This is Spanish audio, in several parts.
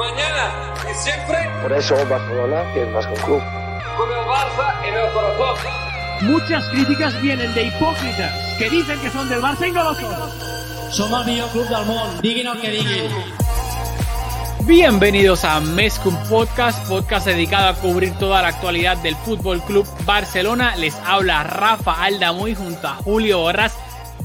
mañana y siempre. Por eso Barcelona que es más que un club. Con el Barça en el corazón. Muchas críticas vienen de hipócritas que dicen que son del Barça y no lo son. Som el millor club del diguin el que diguin. Bienvenidos a Mescum Podcast, podcast dedicado a cubrir toda la actualidad del Fútbol Club Barcelona. Les habla Rafa Aldamuy junto a Julio Borras.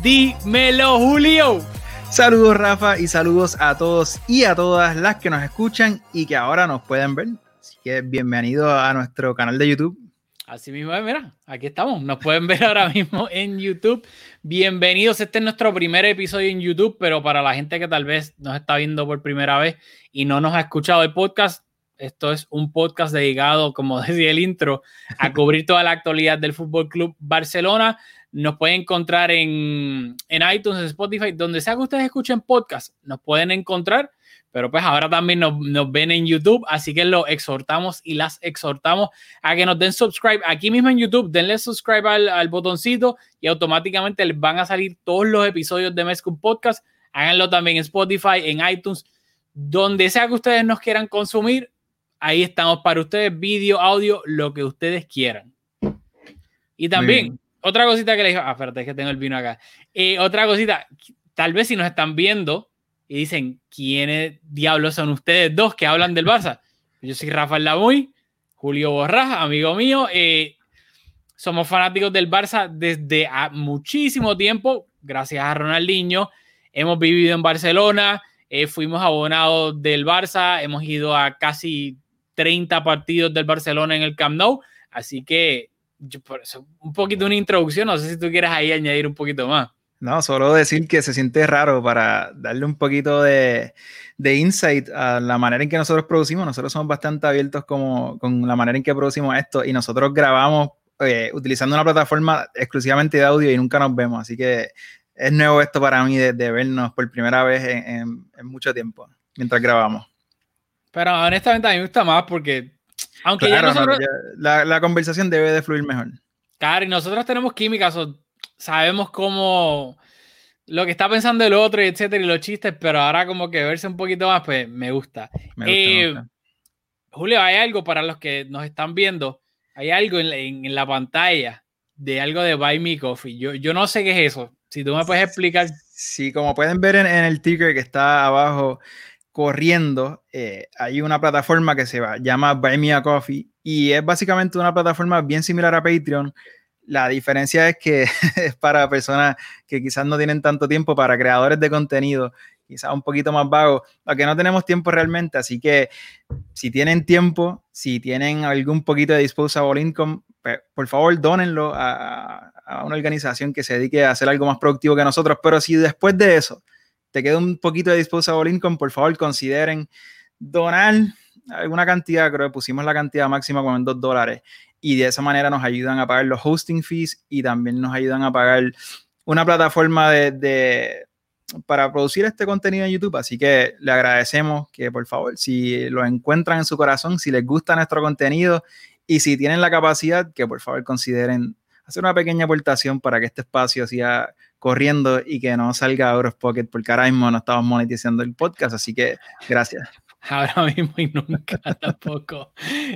Dímelo, Julio. Saludos Rafa y saludos a todos y a todas las que nos escuchan y que ahora nos pueden ver. Así que bienvenido a nuestro canal de YouTube. Así mismo, mira, aquí estamos. Nos pueden ver ahora mismo en YouTube. Bienvenidos. Este es nuestro primer episodio en YouTube, pero para la gente que tal vez nos está viendo por primera vez y no nos ha escuchado el podcast, esto es un podcast dedicado, como decía el intro, a cubrir toda la actualidad del Fútbol Club Barcelona. Nos pueden encontrar en, en iTunes, en Spotify, donde sea que ustedes escuchen podcast, nos pueden encontrar pero pues ahora también nos, ven en YouTube, así que los exhortamos y las exhortamos a que nos den subscribe aquí mismo en YouTube, denle subscribe al, al botoncito y automáticamente les van a salir todos los episodios de Mescum Podcast. Háganlo también en Spotify, en iTunes, donde sea que ustedes nos quieran consumir. Ahí estamos para ustedes, vídeo, audio, lo que ustedes quieran. Y también, otra cosita que les digo, ah, espérate, es que tengo el vino acá. Eh, otra cosita, tal vez si nos están viendo, y dicen, ¿quiénes diablos son ustedes dos que hablan del Barça? Yo soy Rafael Lamuy, Julio Borras, amigo mío. Eh, somos fanáticos del Barça desde muchísimo tiempo, gracias a Ronaldinho. Hemos vivido en Barcelona, eh, fuimos abonados del Barça, hemos ido a casi 30 partidos del Barcelona en el Camp Nou. Así que, yo, por eso, un poquito una introducción, no sé si tú quieres ahí añadir un poquito más. No, solo decir que se siente raro para darle un poquito de, de, insight a la manera en que nosotros producimos. Nosotros somos bastante abiertos como, con la manera en que producimos esto y nosotros grabamos eh, utilizando una plataforma exclusivamente de audio y nunca nos vemos. Así que es nuevo esto para mí de, de vernos por primera vez en, en, en, mucho tiempo mientras grabamos. Pero honestamente a mí me gusta más porque, aunque claro, ya nosotros... no, ya, la, la, conversación debe de fluir mejor. Claro, y nosotros tenemos química, so, sabemos cómo lo que está pensando el otro, y etcétera, y los chistes, pero ahora como que verse un poquito más, pues me gusta. Me gusta, eh, me gusta. Julio, hay algo para los que nos están viendo, hay algo en la, en, en la pantalla de algo de Buy Me Coffee. Yo, yo no sé qué es eso. Si tú me puedes explicar. Sí, como pueden ver en, en el ticker que está abajo corriendo, eh, hay una plataforma que se llama Buy Me a Coffee y es básicamente una plataforma bien similar a Patreon, la diferencia es que es para personas que quizás no tienen tanto tiempo, para creadores de contenido, quizás un poquito más vagos, que no tenemos tiempo realmente. Así que si tienen tiempo, si tienen algún poquito de disposable income, pues, por favor, dónenlo a, a, una organización que se dedique a hacer algo más productivo que nosotros. Pero si después de eso te queda un poquito de disposable income, por favor, consideren donar alguna cantidad, creo que pusimos la cantidad máxima como en dos dólares y de esa manera nos ayudan a pagar los hosting fees y también nos ayudan a pagar una plataforma de, de, para producir este contenido en YouTube. Así que le agradecemos que por favor, si lo encuentran en su corazón, si les gusta nuestro contenido y si tienen la capacidad, que por favor consideren hacer una pequeña aportación para que este espacio siga corriendo y que no salga a Euros Pocket porque ahora mismo no estamos monetizando el podcast. Así que gracias ahora mismo y nunca tampoco.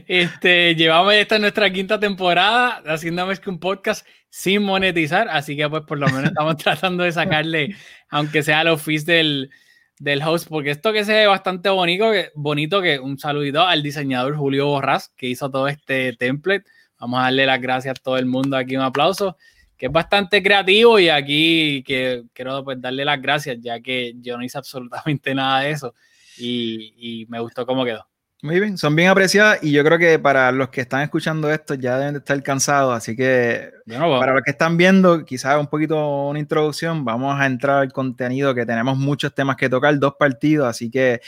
Este, llevamos esta nuestra quinta temporada haciendo más que un podcast sin monetizar, así que pues por lo menos estamos tratando de sacarle, aunque sea los fees del, del host, porque esto que se ve bastante bonito, que, bonito, que un saludito al diseñador Julio Borras, que hizo todo este template. Vamos a darle las gracias a todo el mundo aquí, un aplauso, que es bastante creativo y aquí que quiero pues darle las gracias, ya que yo no hice absolutamente nada de eso y, y, me gustó cómo quedó. Muy bien, son bien apreciadas y yo creo que para los que están escuchando esto ya deben de estar cansados, así que para los que están viendo, quizás un poquito una introducción, vamos a entrar al contenido que tenemos muchos temas que tocar, dos partidos, así que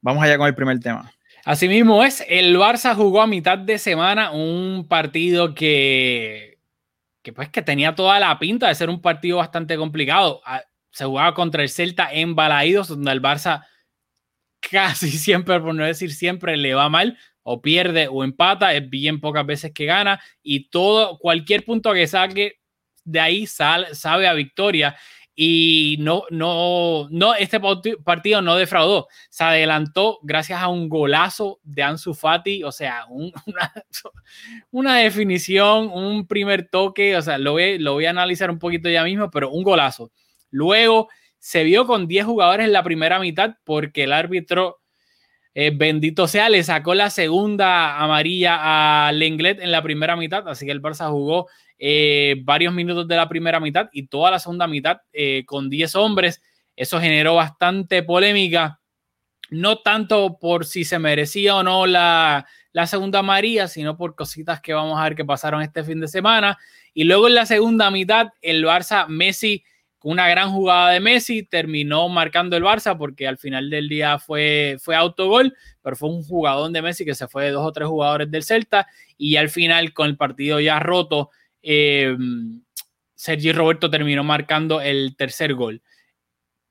vamos allá con el primer tema. Asimismo es, el Barça jugó a mitad de semana un partido que, que pues que tenía toda la pinta de ser un partido bastante complicado. Ah, se jugaba contra el Celta en Balaídos, donde el Barça casi siempre, por no decir siempre, le va mal o pierde o empata, es bien pocas veces que gana y todo, cualquier punto que saque de ahí sal, sabe a victoria. Y no, no, no, este partido no defraudó. Se adelantó gracias a un golazo de Ansu Fati, o sea, una, una, definición, un primer toque, o sea, lo voy, lo voy a analizar un poquito ya mismo, pero un golazo. Luego se vio con 10 jugadores en la primera mitad porque el árbitro, eh, bendito sea, le sacó la segunda amarilla a Lenglet en la primera mitad, así que el Barça jugó eh, varios minutos de la primera mitad y toda la segunda mitad eh, con 10 hombres. Eso generó bastante polémica, no tanto por si se merecía o no la, la segunda amarilla, sino por cositas que vamos a ver que pasaron este fin de semana. Y luego en la segunda mitad, el Barça, Messi, una gran jugada de Messi, terminó marcando el Barça porque al final del día fue, fue autogol, pero fue un jugador de Messi que se fue de dos o tres jugadores del Celta y al final con el partido ya roto, eh, Sergi Roberto terminó marcando el tercer gol.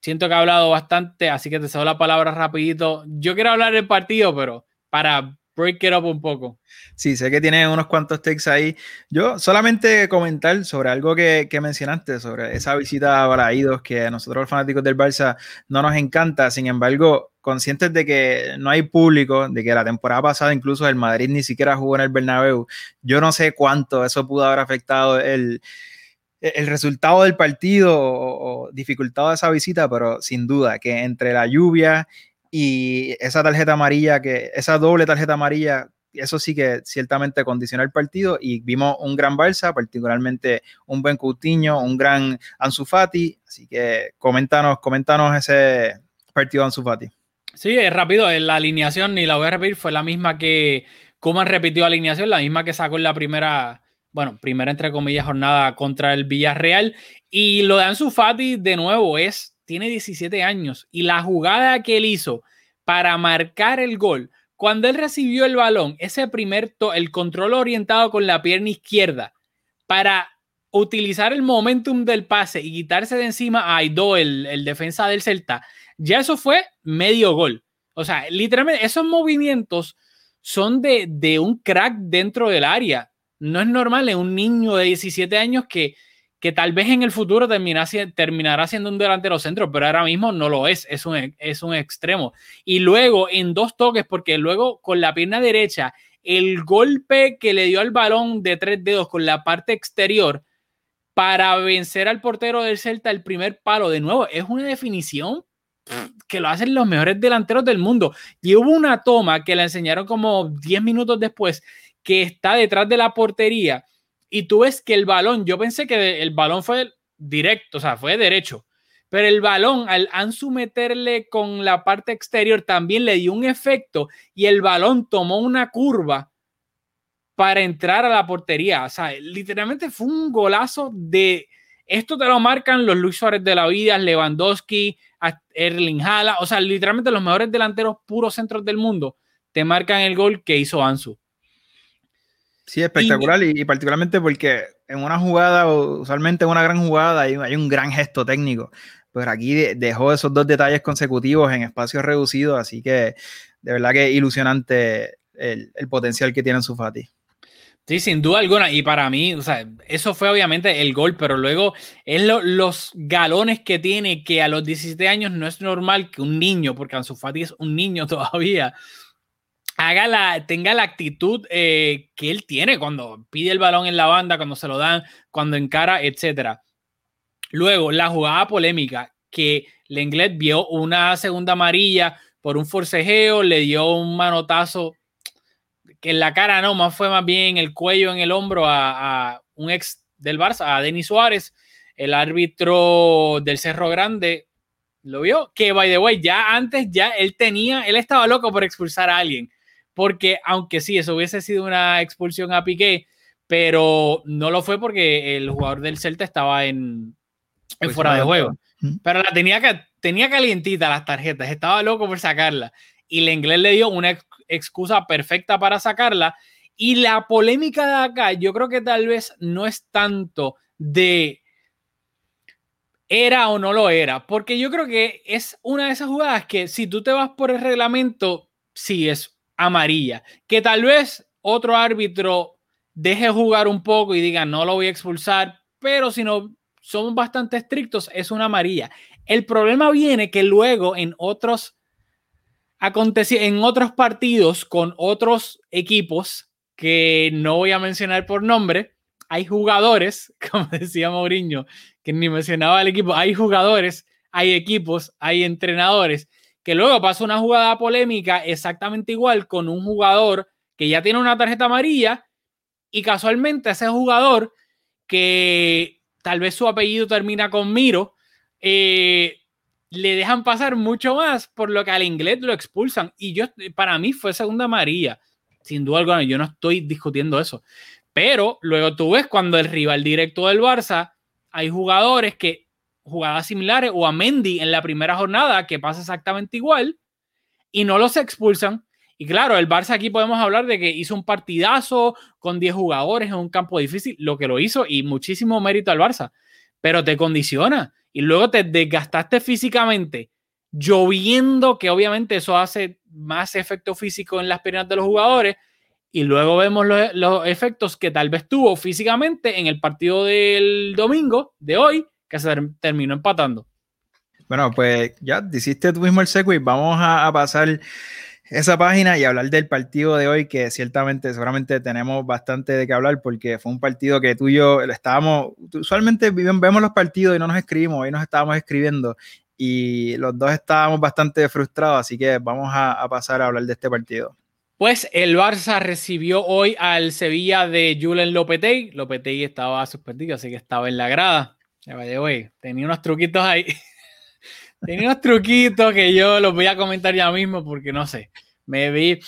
Siento que ha hablado bastante, así que te cedo la palabra rapidito. Yo quiero hablar del partido, pero para break it up un poco. Sí, sé que tiene unos cuantos takes ahí. Yo solamente comentar sobre algo que, mencionaste, sobre esa visita a Balaídos, que a nosotros los fanáticos del Barça no nos encanta. Sin embargo, conscientes de que no hay público, de que la temporada pasada incluso el Madrid ni siquiera jugó en el Bernabéu, yo no sé cuánto eso pudo haber afectado el, el resultado del partido o dificultado de esa visita, pero sin duda que entre la lluvia y esa tarjeta amarilla, que esa doble tarjeta amarilla, eso sí que ciertamente condiciona el partido y vimos un gran Barça, particularmente un buen Coutinho, un gran Ansu Fati, así que coméntanos, coméntanos ese partido de Ansu Fati. Sí, es rápido, la alineación, ni la voy a repetir, fue la misma que Kuman repitió alineación, la misma que sacó en la primera, bueno, primera entre comillas jornada contra el Villarreal. Y lo de Ansu Fati, de nuevo, es tiene 17 años y la jugada que él hizo para marcar el gol, cuando él recibió el balón, ese primer, el control orientado con la pierna izquierda para utilizar el momentum del pase y quitarse de encima a Aido, el, defensa del Celta, ya eso fue medio gol. O sea, literalmente esos movimientos son de, de un crack dentro del área. No es normal en un niño de 17 años que que tal vez en el futuro terminará siendo un delantero centro, pero ahora mismo no lo es, es un, es un extremo. Y luego en dos toques, porque luego con la pierna derecha, el golpe que le dio al balón de tres dedos con la parte exterior para vencer al portero del Celta el primer palo, de nuevo, es una definición que lo hacen los mejores delanteros del mundo. Y hubo una toma que la enseñaron como 10 minutos después, que está detrás de la portería y tú ves que el balón, yo pensé que el balón fue directo, o sea, fue derecho, pero el balón al Ansu meterle con la parte exterior también le dio un efecto y el balón tomó una curva para entrar a la portería. O sea, literalmente fue un golazo de... Esto te lo marcan los Luis Suárez de la vida, Lewandowski, Erling Hala, o sea, literalmente los mejores delanteros puros centros del mundo te marcan el gol que hizo Ansu. Sí, espectacular y, particularmente porque en una jugada, usualmente en una gran jugada, hay, hay un gran gesto técnico, pero aquí dejó esos dos detalles consecutivos en espacios reducidos, así que de verdad que ilusionante el, el potencial que tiene su Fati. Sí, sin duda alguna. Y para mí, o sea, eso fue obviamente el gol, pero luego es los galones que tiene, que a los 17 años no es normal que un niño, porque Ansu Fati es un niño todavía, haga la, tenga la actitud eh, que él tiene cuando pide el balón en la banda, cuando se lo dan, cuando encara, etc. Luego, la jugada polémica, que Lenglet vio una segunda amarilla por un forcejeo, le dio un manotazo que en la cara no, más fue más bien el cuello, en el hombro a, a un ex del Barça, a Denis Suárez, el árbitro del Cerro Grande, lo vio, que by the way, ya antes ya él tenía, él estaba loco por expulsar a alguien porque aunque sí, eso hubiese sido una expulsión a Piqué, pero no lo fue porque el jugador del Celta estaba en, en fuera de juego. Pero la tenía, tenía calientita las tarjetas, estaba loco por sacarla. Y el inglés le dio una excusa perfecta para sacarla. Y la polémica de acá, yo creo que tal vez no es tanto de era o no lo era, porque yo creo que es una de esas jugadas que si tú te vas por el reglamento, sí es amarilla. Que tal vez otro árbitro deje jugar un poco y diga no lo voy a expulsar, pero si no, somos bastante estrictos, es una amarilla. El problema viene que luego en otros en otros partidos con otros equipos que no voy a mencionar por nombre, hay jugadores, como decía Mourinho, que ni mencionaba el equipo, hay jugadores, hay equipos, hay entrenadores, que luego pasa una jugada polémica exactamente igual con un jugador que ya tiene una tarjeta amarilla y casualmente ese jugador que tal vez su apellido termina con Miro, eh, le dejan pasar mucho más, por lo que al inglés lo expulsan. Y yo, para mí fue segunda María, sin duda alguna, yo no estoy discutiendo eso. Pero luego tú ves cuando el rival directo del Barça, hay jugadores que jugadas similares o a Mendy en la primera jornada, que pasa exactamente igual, y no los expulsan. Y claro, el Barça aquí podemos hablar de que hizo un partidazo con 10 jugadores en un campo difícil, lo que lo hizo y muchísimo mérito al Barça, pero te condiciona y luego te desgastaste físicamente, lloviendo, que obviamente eso hace más efecto físico en las piernas de los jugadores, y luego vemos los, efectos que tal vez tuvo físicamente en el partido del domingo de hoy, que se terminó empatando. Bueno, pues ya hiciste tú mismo el segue. Vamos a pasar esa página y hablar del partido de hoy, que ciertamente, seguramente tenemos bastante de qué hablar, porque fue un partido que tú y yo estábamos, usualmente vemos los partidos y no nos escribimos, hoy nos estábamos escribiendo y los dos estábamos bastante frustrados, así que vamos a, pasar a hablar de este partido. Pues el Barça recibió hoy al Sevilla de Julen Lopetey. Lopetey estaba suspendido, así que estaba en la grada. Tenía unos truquitos ahí. Tenía unos truquitos que yo los voy a comentar ya mismo porque no sé. Me vi,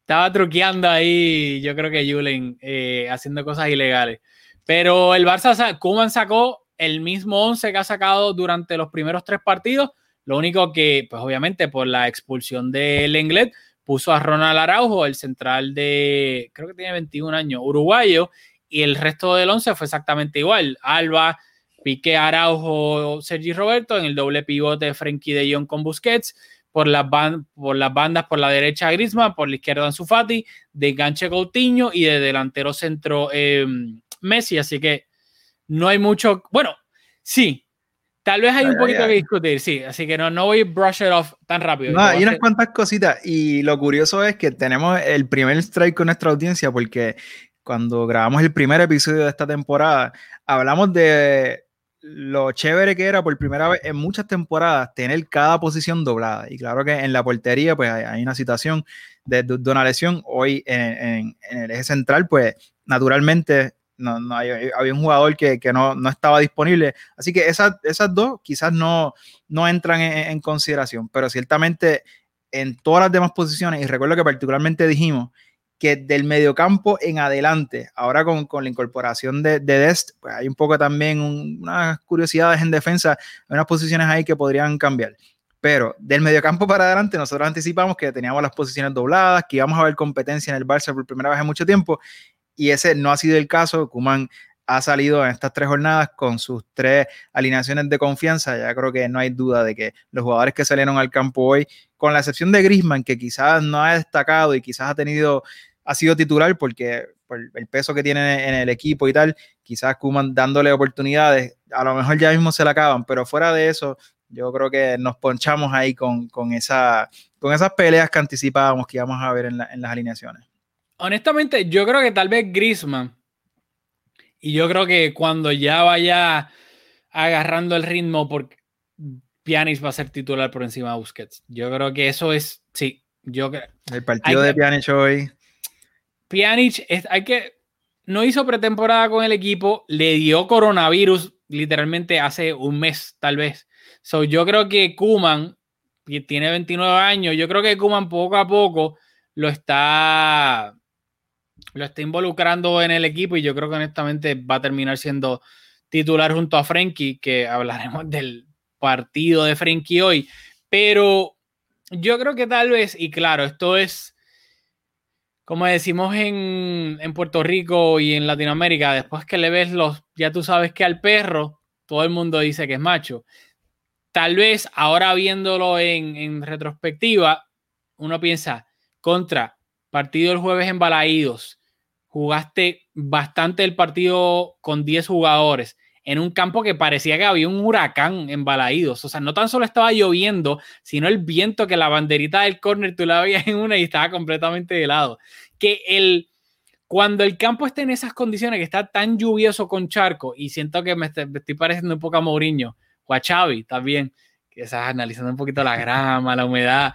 estaba truqueando ahí, yo creo que Julen, eh, haciendo cosas ilegales. Pero el Barça, Kuman sacó el mismo 11 que ha sacado durante los primeros tres partidos. Lo único que, pues obviamente, por la expulsión del Lenglet, puso a Ronald Araujo, el central de, creo que tiene 21 años, uruguayo, y el resto del 11 fue exactamente igual. Alba, Piqué, Araujo, Sergi Roberto, en el doble pivote Frenkie de Jong con Busquets, por las, por las bandas, por la derecha Griezmann, por la izquierda Ansu Fati, de enganche Coutinho y de delantero centro em, Messi, así que no hay mucho, bueno, sí, tal vez hay un poquito que discutir, sí, así que no, no voy a brush it off tan rápido. No, hay unas cuantas cositas y lo curioso es que tenemos el primer strike con nuestra audiencia porque cuando grabamos el primer episodio de esta temporada, hablamos de lo chévere que era por primera vez en muchas temporadas tener cada posición doblada. Y claro que en la portería, pues hay, una situación de, una lesión. Hoy en, el eje central, pues naturalmente no, no había un jugador que, no, estaba disponible. Así que esas, esas dos quizás no, no entran en, consideración, pero ciertamente en todas las demás posiciones, y recuerdo que particularmente dijimos que del mediocampo en adelante, ahora con, la incorporación de, Dest, pues hay un poco también unas curiosidades en defensa, unas posiciones ahí que podrían cambiar. Pero del mediocampo para adelante, nosotros anticipamos que teníamos las posiciones dobladas, que íbamos a ver competencia en el Barça por primera vez en mucho tiempo, y ese no ha sido el caso. Kuman ha salido en estas tres jornadas con sus tres alineaciones de confianza. Ya creo que no hay duda de que los jugadores que salieron al campo hoy, con la excepción de Grisman, que quizás no ha destacado y quizás ha tenido, ha sido titular porque por el peso que tiene en el equipo y tal, quizás Kuman dándole oportunidades, a lo mejor ya mismo se la acaban, pero fuera de eso, yo creo que nos ponchamos ahí con, esa, con esas peleas que anticipábamos que íbamos a ver en, en las alineaciones. Honestamente, yo creo que tal vez Grisman y yo creo que cuando ya vaya agarrando el ritmo, porque Pjanic va a ser titular por encima de Busquets. Yo creo que eso es, sí, yo creo. El partido de Pjanic hoy. Pjanic, es, hay que, no hizo pretemporada con el equipo, le dio coronavirus literalmente hace un mes, tal vez. So, yo creo que Kuman, que tiene 29 años, yo creo que Kuman poco a poco lo está lo está involucrando en el equipo y yo creo que honestamente va a terminar siendo titular junto a Frenkie, que hablaremos del partido de Frenkie hoy. Pero yo creo que tal vez, y claro, esto es, como decimos en, en Puerto Rico y en Latinoamérica, después que le ves los, ya tú sabes que al perro, todo el mundo dice que es macho. Tal vez ahora viéndolo en, en retrospectiva, uno piensa, contra, partido el jueves en Balaídos, jugaste bastante el partido con 10 jugadores. en un campo que parecía que había un huracán en Balaídos. O sea, no tan solo estaba lloviendo, sino el viento que la banderita del córner tú la veías en una y estaba completamente helado. Que el, cuando el campo esté en esas condiciones, que está tan lluvioso con charco, y siento que me, estoy pareciendo un poco a Mourinho o a Xavi también, que estás analizando un poquito la grama, la humedad,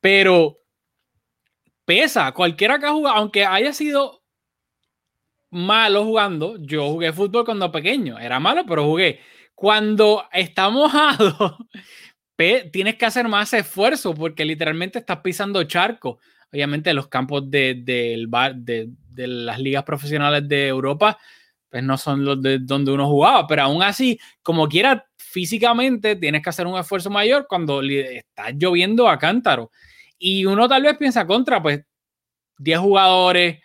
pero pesa, cualquiera que ha jugado, aunque haya sido malo jugando. Yo jugué fútbol cuando pequeño, era malo, pero jugué. Cuando está mojado, tienes que hacer más esfuerzo porque literalmente estás pisando charco. Obviamente los campos de, de, de, las ligas profesionales de Europa pues no son los de donde uno jugaba, pero aún así, como quiera, físicamente tienes que hacer un esfuerzo mayor cuando está lloviendo a cántaro. Y uno tal vez piensa contra, pues 10 jugadores,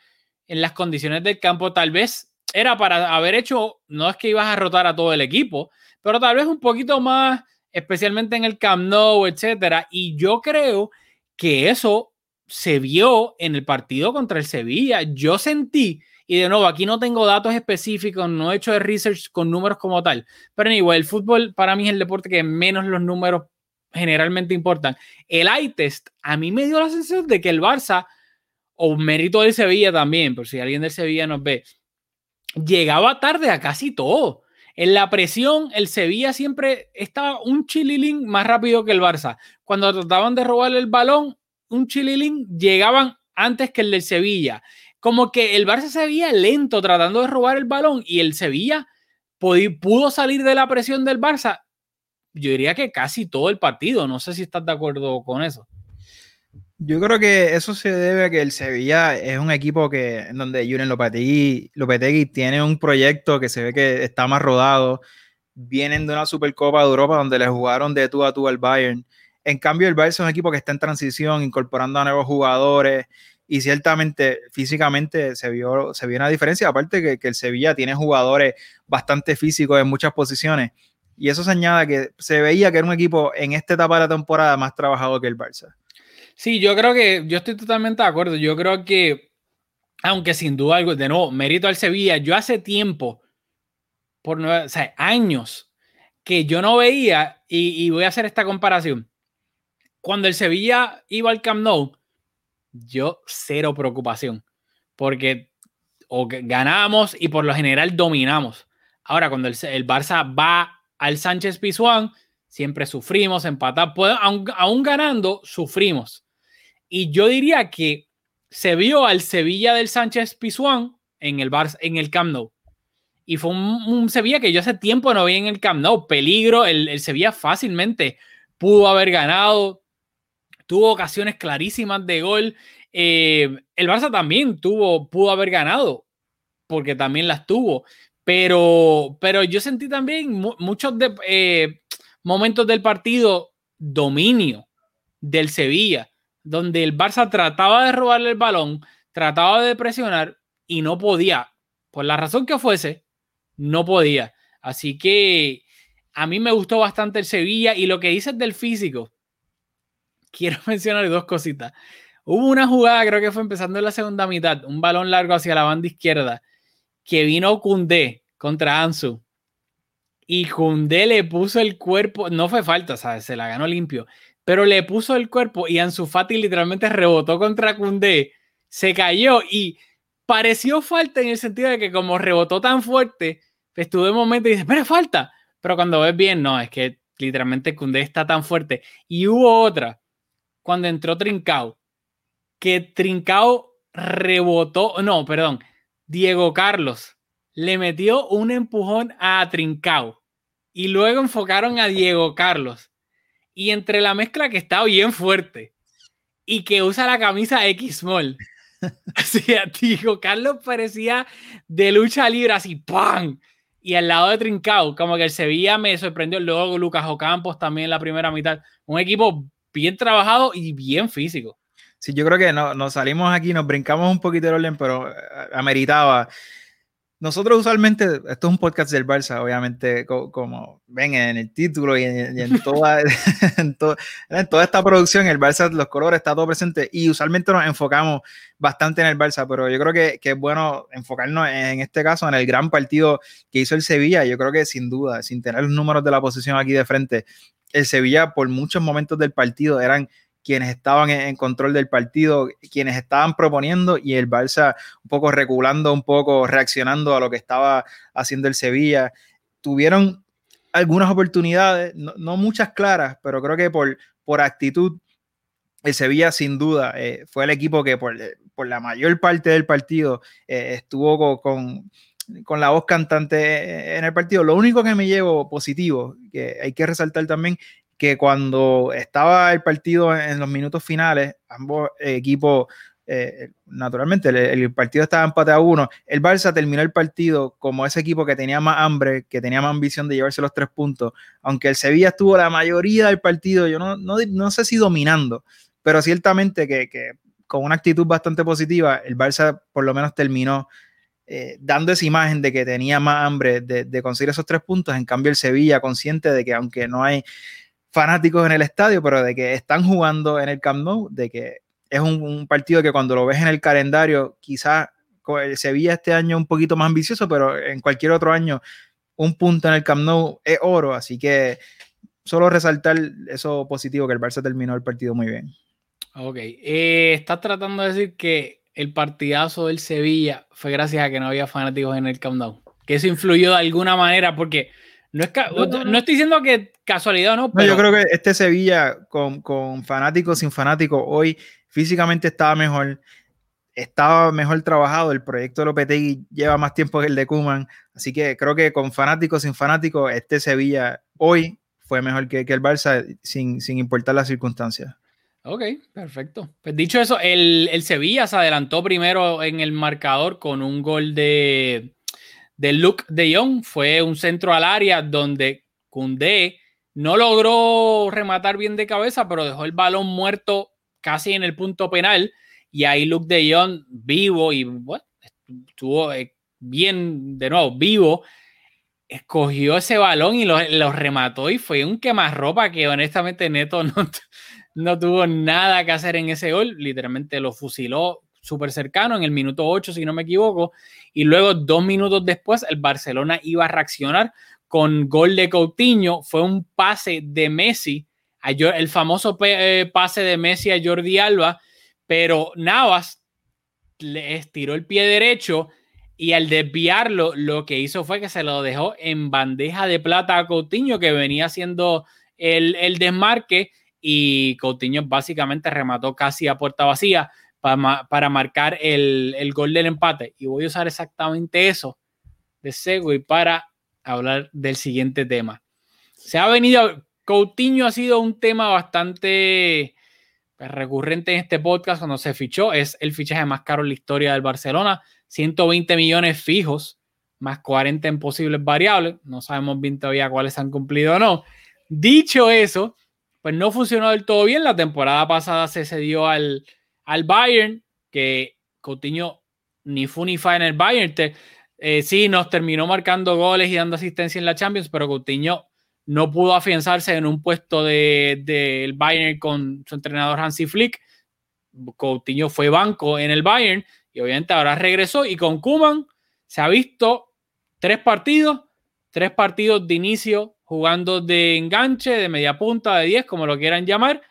en las condiciones del campo, tal vez era para haber hecho, no es que ibas a rotar a todo el equipo, pero tal vez un poquito más, especialmente en el Camp Nou, etcétera. Y yo creo que eso se vio en el partido contra el Sevilla. Yo sentí, y de nuevo, aquí no tengo datos específicos, no he hecho de research con números como tal, pero igual el fútbol para mí es el deporte que menos los números generalmente importan. El eye test a mí me dio la sensación de que el Barça o mérito del Sevilla también, por si alguien del Sevilla nos ve, llegaba tarde a casi todo. En la presión, el Sevilla siempre estaba un chililín más rápido que el Barça. Cuando trataban de robar el balón, un chililín llegaban antes que el del Sevilla. Como que el Barça se veía lento tratando de robar el balón y el Sevilla pudo salir de la presión del Barça. Yo diría que casi todo el partido. No sé si estás de acuerdo con eso. Yo creo que eso se debe a que el Sevilla es un equipo que en donde Julen Lopetegui, Lopetegui tiene un proyecto que se ve que está más rodado. Vienen de una Supercopa de Europa donde le jugaron de tú a tú al Bayern. En cambio, el Bayern es un equipo que está en transición, incorporando a nuevos jugadores y ciertamente físicamente se vio, se vio una diferencia. Aparte que, que el Sevilla tiene jugadores bastante físicos en muchas posiciones y eso se añade que se veía que era un equipo en esta etapa de la temporada más trabajado que el Barça. Sí, yo creo que, yo estoy totalmente de acuerdo. Yo creo que, aunque sin duda algo, de nuevo, mérito al Sevilla, yo hace tiempo, por años, que yo no veía, y, voy a hacer esta comparación. Cuando el Sevilla iba al Camp Nou, yo cero preocupación, porque o ganábamos y por lo general dominamos. Ahora, cuando el, Barça va al Sánchez Pizjuán, siempre sufrimos, empatamos, aún, ganando, sufrimos. Y yo diría que se vio al Sevilla del Sánchez Pizjuán en el, Bar en el Camp Nou. Y fue un, Sevilla que yo hace tiempo no vi en el Camp Nou. Peligro, el, Sevilla fácilmente pudo haber ganado. Tuvo ocasiones clarísimas de gol. Eh, el Barça también tuvo, pudo haber ganado, porque también las tuvo. Pero, pero yo sentí también muchos de, eh, momentos del partido dominio del Sevilla donde el Barça trataba de robarle el balón, trataba de presionar y no podía. Por la razón que fuese, no podía. Así que a mí me gustó bastante el Sevilla y lo que dices del físico. Quiero mencionar dos cositas. Hubo una jugada, creo que fue empezando en la segunda mitad, un balón largo hacia la banda izquierda, que vino Cundé contra Ansu. Y Cundé le puso el cuerpo, no fue falta, ¿sabes? Se la ganó limpio pero le puso el cuerpo y Ansu Fati literalmente rebotó contra Kunde, se cayó y pareció falta en el sentido de que como rebotó tan fuerte, estuvo de momento y dice, pero falta. Pero cuando ves bien, no, es que literalmente Kunde está tan fuerte. Y hubo otra, cuando entró Trincao, que Trincao rebotó, no, perdón, Diego Carlos le metió un empujón a Trincao y luego enfocaron a Diego Carlos y entre la mezcla que está bien fuerte y que usa la camisa X-Small. Así, digo, Carlos parecía de lucha libre, así, ¡pam! Y al lado de Trincao, como que el Sevilla me sorprendió. Luego Lucas Ocampos también en la primera mitad. Un equipo bien trabajado y bien físico. Sí, yo creo que no, nos salimos aquí, nos brincamos un poquito el orden, pero eh, ameritaba. Nosotros usualmente, esto es un podcast del Barça, obviamente, como, ven en el título y en, toda, en, toda esta producción, el Barça, los colores, está todo presente y usualmente nos enfocamos bastante en el Barça, pero yo creo que, que, es bueno enfocarnos en este caso en el gran partido que hizo el Sevilla. Yo creo que sin duda, sin tener los números de la posición aquí de frente, el Sevilla por muchos momentos del partido eran quienes estaban en, control del partido, quienes estaban proponiendo y el Barça un poco reculando, un poco reaccionando a lo que estaba haciendo el Sevilla. Tuvieron algunas oportunidades, no, muchas claras, pero creo que por, por actitud, el Sevilla sin duda eh, fue el equipo que por, la mayor parte del partido eh, estuvo con, con la voz cantante en el partido. Lo único que me llevo positivo, que hay que resaltar también, que cuando estaba el partido en los minutos finales, ambos equipos, eh, naturalmente el, partido estaba empate a uno, el Barça terminó el partido como ese equipo que tenía más hambre, que tenía más ambición de llevarse los tres puntos, aunque el Sevilla estuvo la mayoría del partido, yo no, no, sé si dominando, pero ciertamente que, que, con una actitud bastante positiva, el Barça por lo menos terminó eh, dando esa imagen de que tenía más hambre de conseguir esos tres puntos, en cambio el Sevilla consciente de que aunque no hay fanáticos en el estadio, pero de que están jugando en el Camp Nou, de que es un, partido que cuando lo ves en el calendario, quizás Sevilla este año un poquito más ambicioso, pero en cualquier otro año un punto en el Camp Nou es oro, así que solo resaltar eso positivo, que el Barça terminó el partido muy bien. Ok, eh, estás tratando de decir que el partidazo del Sevilla fue gracias a que no había fanáticos en el Camp Nou, que eso influyó de alguna manera, porque no, es no, estoy diciendo que casualidad no, pero... yo creo que este Sevilla con, con fanáticos, sin fanáticos, hoy físicamente estaba mejor, estaba mejor trabajado. El proyecto de Lopetegui lleva más tiempo que el de Kuman, así que creo que con fanáticos, sin fanáticos, este Sevilla hoy fue mejor que, que el Barça, sin, sin importar las circunstancias. Ok, perfecto. Pues dicho eso, el, el Sevilla se adelantó primero en el marcador con un gol de, de Luke de Jong. Fue un centro al área donde Cundé no logró rematar bien de cabeza, pero dejó el balón muerto casi en el punto penal. Y ahí Luke de Jong, vivo y bueno, estuvo eh, bien, de nuevo, vivo, escogió ese balón y lo, remató. Y fue un quemarropa que honestamente Neto no, no tuvo nada que hacer en ese gol. Literalmente lo fusiló súper cercano en el minuto 8, si no me equivoco y luego dos minutos después el Barcelona iba a reaccionar con gol de Coutinho, fue un pase de Messi, el famoso eh, pase de Messi a Jordi Alba, pero Navas le estiró el pie derecho y al desviarlo lo que hizo fue que se lo dejó en bandeja de plata a Coutinho que venía haciendo el, el desmarque y Coutinho básicamente remató casi a puerta vacía para, marcar el, gol del empate. Y voy a usar exactamente eso de Segui para hablar del siguiente tema. Se ha venido, Coutinho ha sido un tema bastante pues, recurrente en este podcast cuando se fichó. Es el fichaje más caro en la historia del Barcelona. 120 millones fijos, más 40 en posibles variables. No sabemos bien todavía cuáles han cumplido o no. Dicho eso, pues no funcionó del todo bien. La temporada pasada se cedió al, al Bayern, que Coutinho ni fu ni fa en el Bayern. Eh, sí, nos terminó marcando goles y dando asistencia en la Champions, pero Coutinho no pudo afianzarse en un puesto del de, Bayern con su entrenador Hansi Flick. Coutinho fue banco en el Bayern y obviamente ahora regresó y con Kuman se ha visto tres partidos, tres partidos de inicio jugando de enganche, de media punta, de 10, como lo quieran llamar,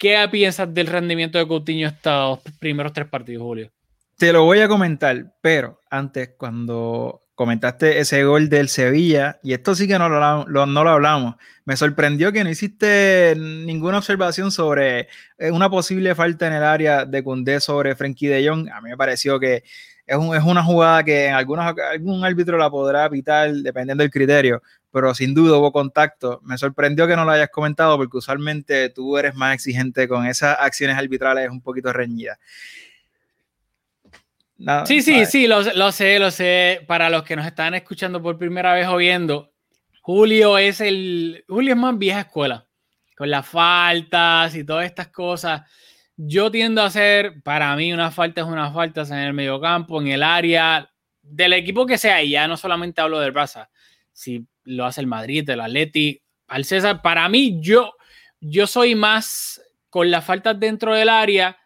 ¿Qué piensas del rendimiento de Coutinho estos primeros tres partidos, Julio? Te lo voy a comentar, pero antes, cuando comentaste ese gol del Sevilla, y esto sí que no lo, no lo hablamos, me sorprendió que no hiciste ninguna observación sobre eh, una posible falta en el área de Cundé sobre Frenkie de Jong. A mí me pareció que es, es una jugada que en algunos, algún árbitro la podrá pitar dependiendo del criterio, pero sin duda hubo contacto. Me sorprendió que no lo hayas comentado porque usualmente tú eres más exigente con esas acciones arbitrales un poquito reñidas. sí, sí, sí, lo, sé, lo sé. Para los que nos están escuchando por primera vez o viendo, Julio es el. Julio es más vieja escuela, con las faltas y todas estas cosas. Yo tiendo a hacer, para mí, una falta es una falta en el mediocampo, en el área, del equipo que sea, y ya no solamente hablo del Barça, si lo hace el Madrid, el Atleti, al César, para mí yo, yo soy más con las faltas dentro del área,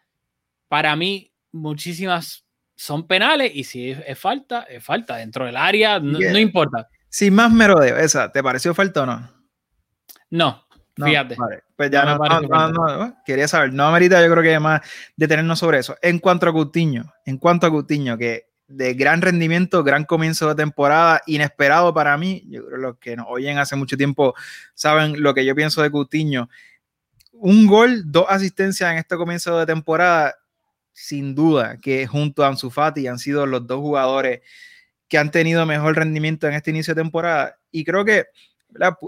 para mí muchísimas son penales y si es, falta, es falta dentro del área, no, importa. Sin más merodeo, esa, ¿te pareció falta o no? No, fíjate. pues ya no, no, quería saber, no amerita yo creo que más detenernos sobre eso. En cuanto a Coutinho, en cuanto a Coutinho, que de gran rendimiento, gran comienzo de temporada, inesperado para mí, yo creo que los que nos oyen hace mucho tiempo saben lo que yo pienso de Coutinho. Un gol, dos asistencias en este comienzo de temporada, sin duda que junto a Ansu Fati han sido los dos jugadores que han tenido mejor rendimiento en este inicio de temporada. Y creo que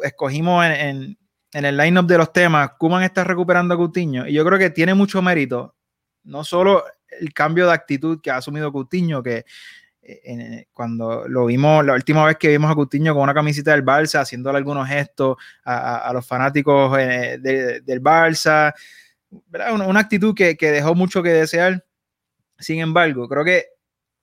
escogimos en, en, el line-up de los temas, Kuman está recuperando a Coutinho. Y yo creo que tiene mucho mérito, no solo el cambio de actitud que ha asumido Coutinho, que eh, cuando lo vimos, la última vez que vimos a Coutinho con una camiseta del Barça, haciéndole algunos gestos a, los fanáticos eh, del Barça, una, actitud que, que, dejó mucho que desear. Sin embargo, creo que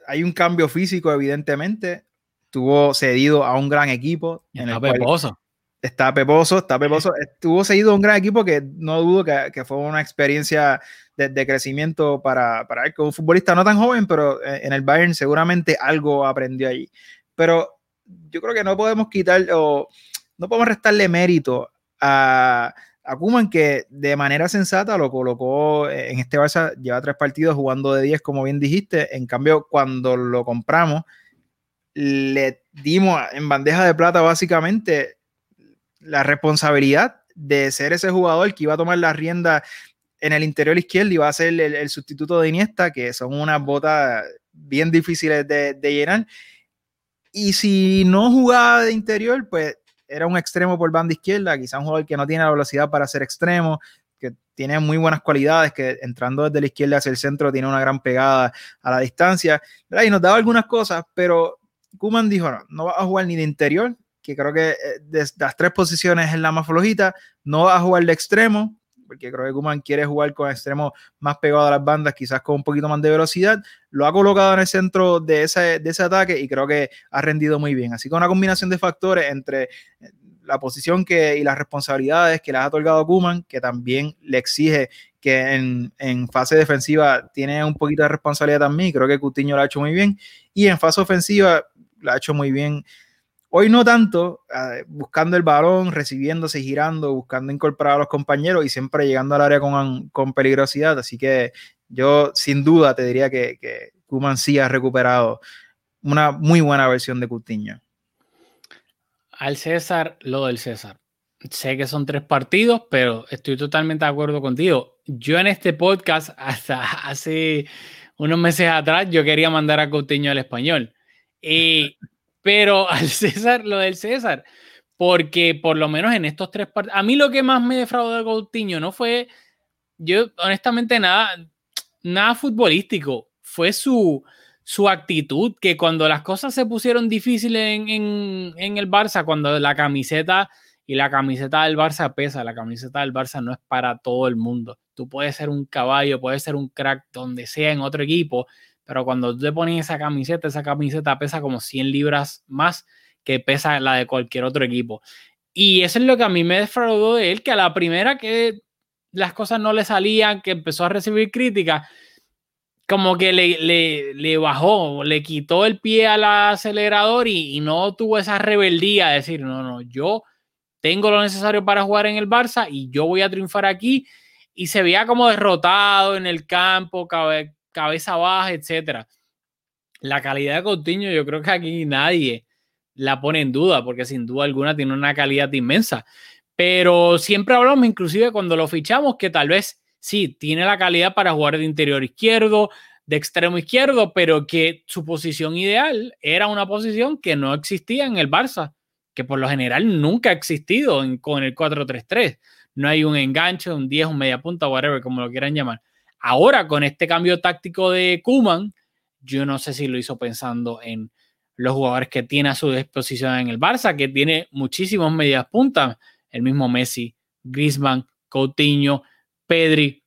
hay un cambio físico, evidentemente. Estuvo cedido a un gran equipo. En está el peposo. Está peposo, está peposo. Estuvo cedido a un gran equipo que no dudo que, que fue una experiencia de, de, crecimiento para, para él, como un futbolista no tan joven, pero en el Bayern seguramente algo aprendió allí. Pero yo creo que no podemos quitar o no podemos restarle mérito a, a Kuman que de manera sensata lo colocó en este Barça, lleva tres partidos jugando de 10, como bien dijiste. En cambio, cuando lo compramos, le dimos en bandeja de plata básicamente la responsabilidad de ser ese jugador que iba a tomar la rienda en el interior izquierdo y va a ser el, sustituto de Iniesta, que son unas botas bien difíciles de, de llenar. Y si no jugaba de interior, pues era un extremo por banda izquierda, quizá un jugador que no tiene la velocidad para ser extremo, que tiene muy buenas cualidades, que entrando desde la izquierda hacia el centro tiene una gran pegada a la distancia, y nos daba algunas cosas, pero Kuman dijo, no, no va a jugar ni de interior, que creo que eh, de las tres posiciones es la más flojita, no va a jugar de extremo, porque creo que Kuman quiere jugar con extremo más pegado a las bandas, quizás con un poquito más de velocidad. Lo ha colocado en el centro de ese, de ese ataque y creo que ha rendido muy bien. Así que una combinación de factores entre eh, la posición que, y las responsabilidades que le ha otorgado Kuman, que también le exige que en, en, fase defensiva tiene un poquito de responsabilidad también, creo que Coutinho lo ha hecho muy bien, y en fase ofensiva lo ha hecho muy bien Hoy no tanto, eh, buscando el balón, recibiéndose, girando, buscando incorporar a los compañeros y siempre llegando al área con, con peligrosidad. Así que yo sin duda te diría que, que Kuman sí ha recuperado una muy buena versión de Coutinho. Al César, lo del César. Sé que son tres partidos, pero estoy totalmente de acuerdo contigo. Yo en este podcast, hasta hace unos meses atrás, yo quería mandar a Coutinho al español. Y pero al César, lo del César, porque por lo menos en estos tres partidos, a mí lo que más me defraudó de Coutinho no fue, yo honestamente nada, nada futbolístico, fue su, su actitud, que cuando las cosas se pusieron difíciles en, en, en, el Barça, cuando la camiseta y la camiseta del Barça pesa, la camiseta del Barça no es para todo el mundo. Tú puedes ser un caballo, puedes ser un crack donde sea en otro equipo, pero cuando tú te pones esa camiseta, esa camiseta pesa como 100 libras más que pesa la de cualquier otro equipo. Y eso es lo que a mí me defraudó de él, que a la primera que las cosas no le salían, que empezó a recibir críticas, como que le, le, le, bajó, le quitó el pie al acelerador y, no tuvo esa rebeldía de decir, no, no, yo tengo lo necesario para jugar en el Barça y yo voy a triunfar aquí. Y se veía como derrotado en el campo, cabeza baja, etcétera. La calidad de Coutinho, yo creo que aquí nadie la pone en duda, porque sin duda alguna tiene una calidad inmensa. Pero siempre hablamos, inclusive cuando lo fichamos, que tal vez sí, tiene la calidad para jugar de interior izquierdo, de extremo izquierdo, pero que su posición ideal era una posición que no existía en el Barça, que por lo general nunca ha existido con el 4-3-3. No hay un enganche, un 10, un media punta, whatever, como lo quieran llamar. Ahora, con este cambio táctico de Kuman, yo no sé si lo hizo pensando en los jugadores que tiene a su disposición en el Barça, que tiene muchísimos medias puntas, el mismo Messi, Griezmann, Coutinho, Pedri.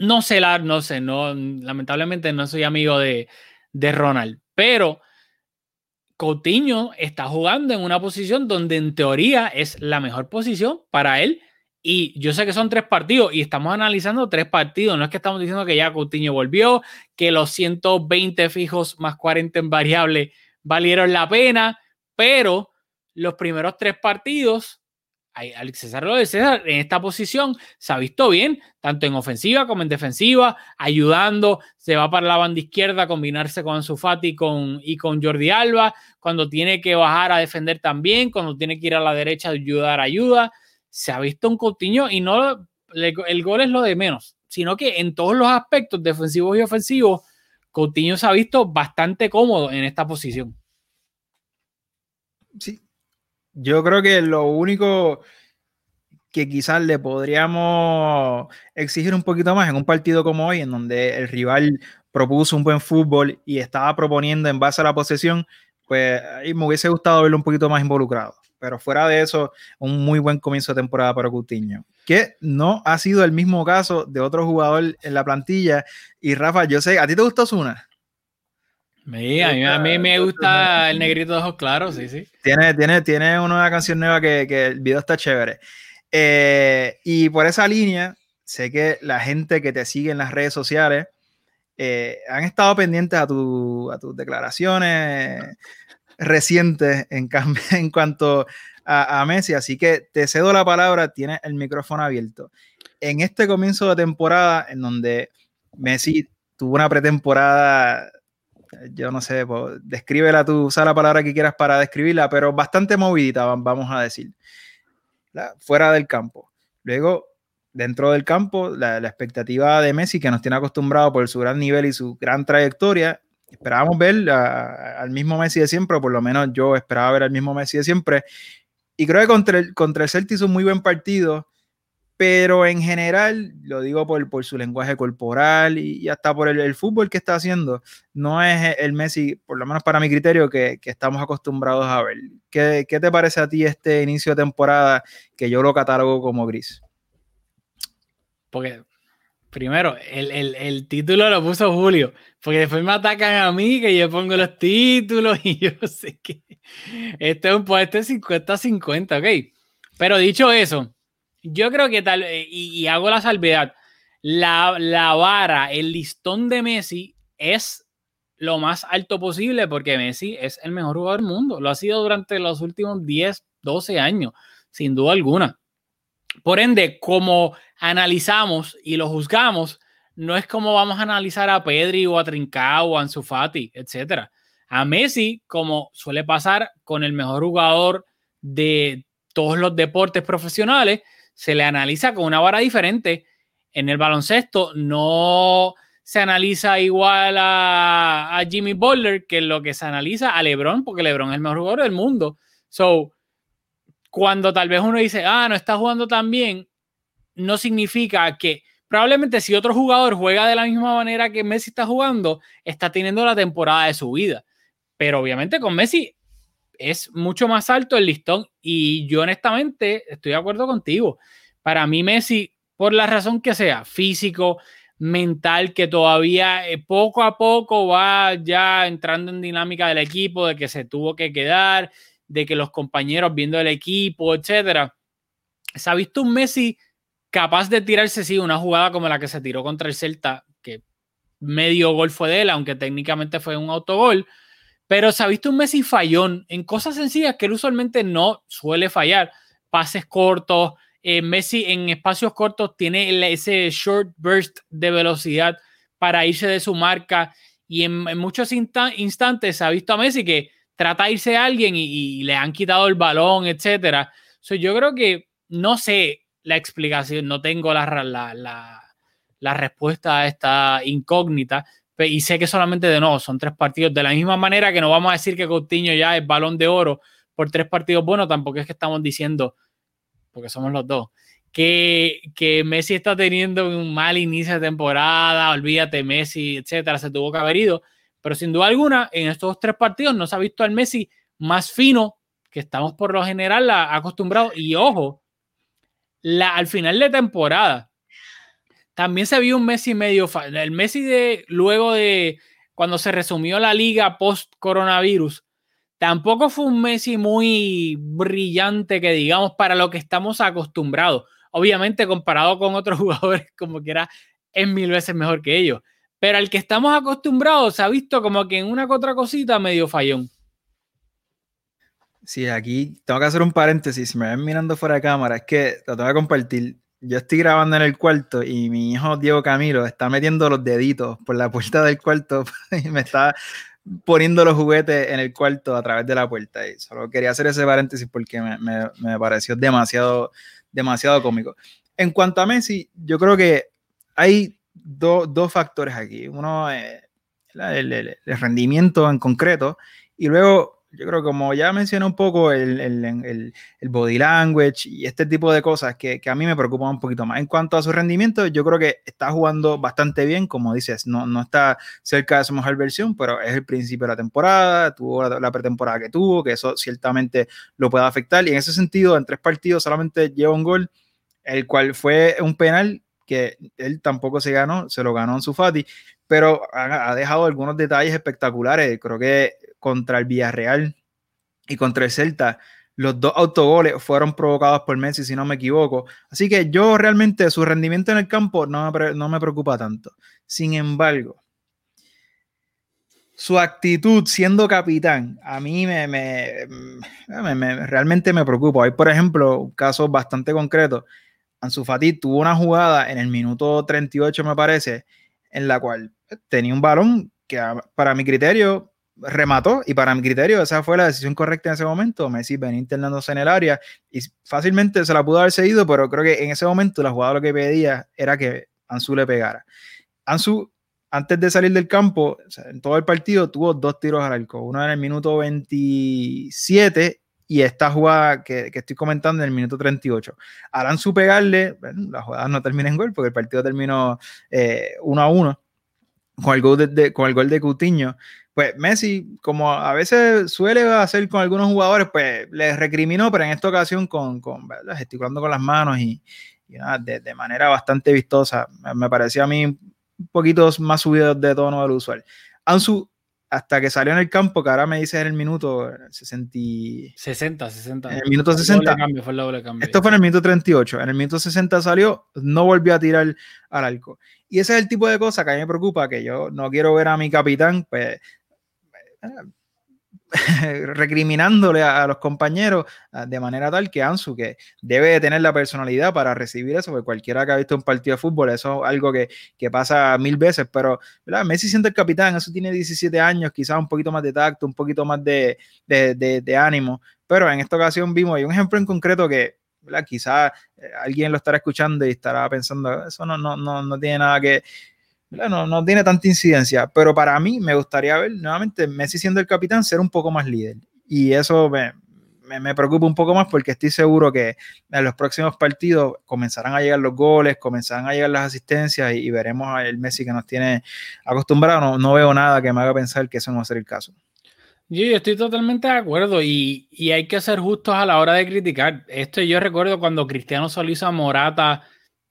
No sé, no sé, no, lamentablemente no soy amigo de, de Ronald, Pero Coutinho está jugando en una posición donde en teoría es la mejor posición para él. Y yo sé que son tres partidos y estamos analizando tres partidos. No es que estamos diciendo que ya Coutinho volvió, que los 120 fijos más 40 en variable valieron la pena, pero los primeros tres partidos Alex César de César en esta posición se ha visto bien, tanto en ofensiva como en defensiva, ayudando, se va para la banda izquierda combinarse con Ansu Fati con, y con Jordi Alba, cuando tiene que bajar a defender también, cuando tiene que ir a la derecha a ayudar, ayuda. Se ha visto un Coutinho y no el gol es lo de menos, sino que en todos los aspectos defensivos y ofensivos, Coutinho se ha visto bastante cómodo en esta posición. Sí, yo creo que lo único que quizás le podríamos exigir un poquito más en un partido como hoy, en donde el rival propuso un buen fútbol y estaba proponiendo en base a la posesión, pues ahí me hubiese gustado verlo un poquito más involucrado. Pero fuera de eso, un muy buen comienzo de temporada para Coutinho, que no ha sido el mismo caso de otro jugador en la plantilla. Y Rafa, yo sé, ¿a ti te gustó Zuna? a, mí, me gusta el negrito de ojos claros, sí, sí. Tiene, tiene, tiene una canción nueva que, que el video está chévere. Eh, y por esa línea, sé que la gente que te sigue en las redes sociales eh, han estado pendientes a, tu, a tus declaraciones recientes en, cuanto a, a, Messi, así que te cedo la palabra, tienes el micrófono abierto. En este comienzo de temporada, en donde Messi tuvo una pretemporada yo no sé, pues, descríbela tú, usa la palabra que quieras para describirla, pero bastante movidita, vamos a decir, fuera del campo. Luego, dentro del campo, la, expectativa de Messi, que nos tiene acostumbrado por su gran nivel y su gran trayectoria, esperábamos ver al mismo Messi de siempre, o por lo menos yo esperaba ver al mismo Messi de siempre. Y creo que contra el, contra el Celtic un muy buen partido pero en general, lo digo por, por su lenguaje corporal y, hasta por el, fútbol que está haciendo, no es el Messi, por lo menos para mi criterio, que, que estamos acostumbrados a ver. ¿Qué, ¿Qué, te parece a ti este inicio de temporada que yo lo catalogo como gris? Porque, primero, el, el, el título lo puso Julio, porque después me atacan a mí que yo pongo los títulos y yo sé que este es un puesto 50-50, ok. Pero dicho eso, yo creo que tal, eh, y, hago la salvedad, la, la, vara, el listón de Messi es lo más alto posible porque Messi es el mejor jugador del mundo. Lo ha sido durante los últimos 10, 12 años, sin duda alguna. Por ende, como analizamos y lo juzgamos, no es como vamos a analizar a Pedri o a Trincao o a Ansu Fati, etc. A Messi, como suele pasar con el mejor jugador de todos los deportes profesionales, se le analiza con una vara diferente. En el baloncesto no se analiza igual a, Jimmy Butler que lo que se analiza a LeBron, porque LeBron es el mejor jugador del mundo. So, cuando tal vez uno dice, ah, no está jugando tan bien, no significa que probablemente si otro jugador juega de la misma manera que Messi está jugando, está teniendo la temporada de su vida. Pero obviamente con Messi es mucho más alto el listón y yo honestamente estoy de acuerdo contigo. Para mí Messi, por la razón que sea, físico, mental, que todavía eh, poco a poco va ya entrando en dinámica del equipo, de que se tuvo que quedar, de que los compañeros viendo el equipo, etcétera. Se ha visto un Messi capaz de tirarse, sí, una jugada como la que se tiró contra el Celta, que medio gol fue de él, aunque técnicamente fue un autogol pero se ha visto un Messi fallón en cosas sencillas que él usualmente no suele fallar. Pases cortos, eh, Messi en espacios cortos tiene ese short burst de velocidad para irse de su marca y en, muchos instantes se ha visto a Messi que trata de irse a alguien y, le han quitado el balón, etc. yo creo que no sé la explicación, no tengo la, la, la respuesta a esta incógnita, y sé que solamente de nuevo son tres partidos. De la misma manera que no vamos a decir que Coutinho ya es balón de oro por tres partidos buenos, tampoco es que estamos diciendo, porque somos los dos, que, que Messi está teniendo un mal inicio de temporada, olvídate Messi, etcétera, se tuvo que haber ido. Pero sin duda alguna, en estos tres partidos no se ha visto al Messi más fino que estamos por lo general acostumbrados. Y ojo, al final de temporada, también se vio un Messi medio. El Messi de luego de cuando se resumió la liga post-coronavirus, tampoco fue un Messi muy brillante, que digamos, para lo que estamos acostumbrados. Obviamente, comparado con otros jugadores, como que era, es mil veces mejor que ellos. Pero al que estamos acostumbrados se ha visto como que en una que otra cosita medio fallón. Sí, aquí tengo que hacer un paréntesis. Si me ven mirando fuera de cámara, es que lo tengo que compartir. Yo estoy grabando en el cuarto y mi hijo Diego Camilo está metiendo los deditos por la puerta del cuarto y me está poniendo los juguetes en el cuarto a través de la puerta. Y solo quería hacer ese paréntesis porque me, me, me pareció demasiado, demasiado cómico. En cuanto a Messi, yo creo que hay dos factores aquí. Uno, eh, el, el, el rendimiento en concreto y luego yo creo que como ya mencioné un poco el, el, body language y este tipo de cosas que, que, a mí me preocupan un poquito más. En cuanto a su rendimiento, yo creo que está jugando bastante bien, como dices, no, no está cerca de su mejor versión, pero es el principio de la temporada, tuvo la, la, pretemporada que tuvo, que eso ciertamente lo puede afectar. Y en ese sentido, en tres partidos solamente lleva un gol, el cual fue un penal que él tampoco se ganó, se lo ganó en su Fati, pero ha, dejado algunos detalles espectaculares. Creo que contra el Villarreal y contra el Celta, los dos autogoles fueron provocados por Messi, si no me equivoco. Así que yo realmente su rendimiento en el campo no me, no me preocupa tanto. Sin embargo, su actitud siendo capitán, a mí me, me, me, me, realmente me preocupa. Hay, por ejemplo, un caso bastante concreto. Ansu Fati tuvo una jugada en el minuto 38, me parece, en la cual tenía un balón que para mi criterio remató y para mi criterio esa fue la decisión correcta en ese momento. Messi venía internándose en el área y fácilmente se la pudo haber seguido, pero creo que en ese momento la jugada lo que pedía era que Ansu le pegara. Ansu, antes de salir del campo, en todo el partido tuvo dos tiros al arco, uno en el minuto 27 y esta jugada que, que estoy comentando en el minuto 38. Al Ansu pegarle, bueno, la no termina en gol porque el partido terminó eh, 1 a 1 con el gol de, con el gol de Coutinho pues Messi, como a veces suele hacer con algunos jugadores, pues les recriminó, pero en esta ocasión con, con gesticulando con las manos y, y nada, de, manera bastante vistosa. Me, pareció a mí un poquito más subido de tono del usual. Ansu, hasta que salió en el campo, que ahora me dice en el minuto 60, 60, 60. En el minuto 60. Cambio, fue el doble cambio. Esto fue en el minuto 38. En el minuto 60 salió, no volvió a tirar al arco. Y ese es el tipo de cosas que a mí me preocupa, que yo no quiero ver a mi capitán, pues recriminándole a, los compañeros de manera tal que Ansu, que debe de tener la personalidad para recibir eso, porque cualquiera que ha visto un partido de fútbol, eso es algo que, que pasa mil veces, pero. Messi siendo el capitán, eso tiene 17 años, quizás un poquito más de tacto, un poquito más de, de, de, de ánimo, pero en esta ocasión vimos, hay un ejemplo en concreto que quizás eh, alguien lo estará escuchando y estará pensando, eso no, no, no, no tiene nada que, no, no tiene tanta incidencia, pero para mí me gustaría ver nuevamente Messi siendo el capitán ser un poco más líder. Y eso me, me, me, preocupa un poco más porque estoy seguro que en los próximos partidos comenzarán a llegar los goles, comenzarán a llegar las asistencias y, y veremos el Messi que nos tiene acostumbrado. No, no, veo nada que me haga pensar que eso no va a ser el caso. Yo estoy totalmente de acuerdo y, y hay que ser justos a la hora de criticar. Esto yo recuerdo cuando Cristiano Solís a Morata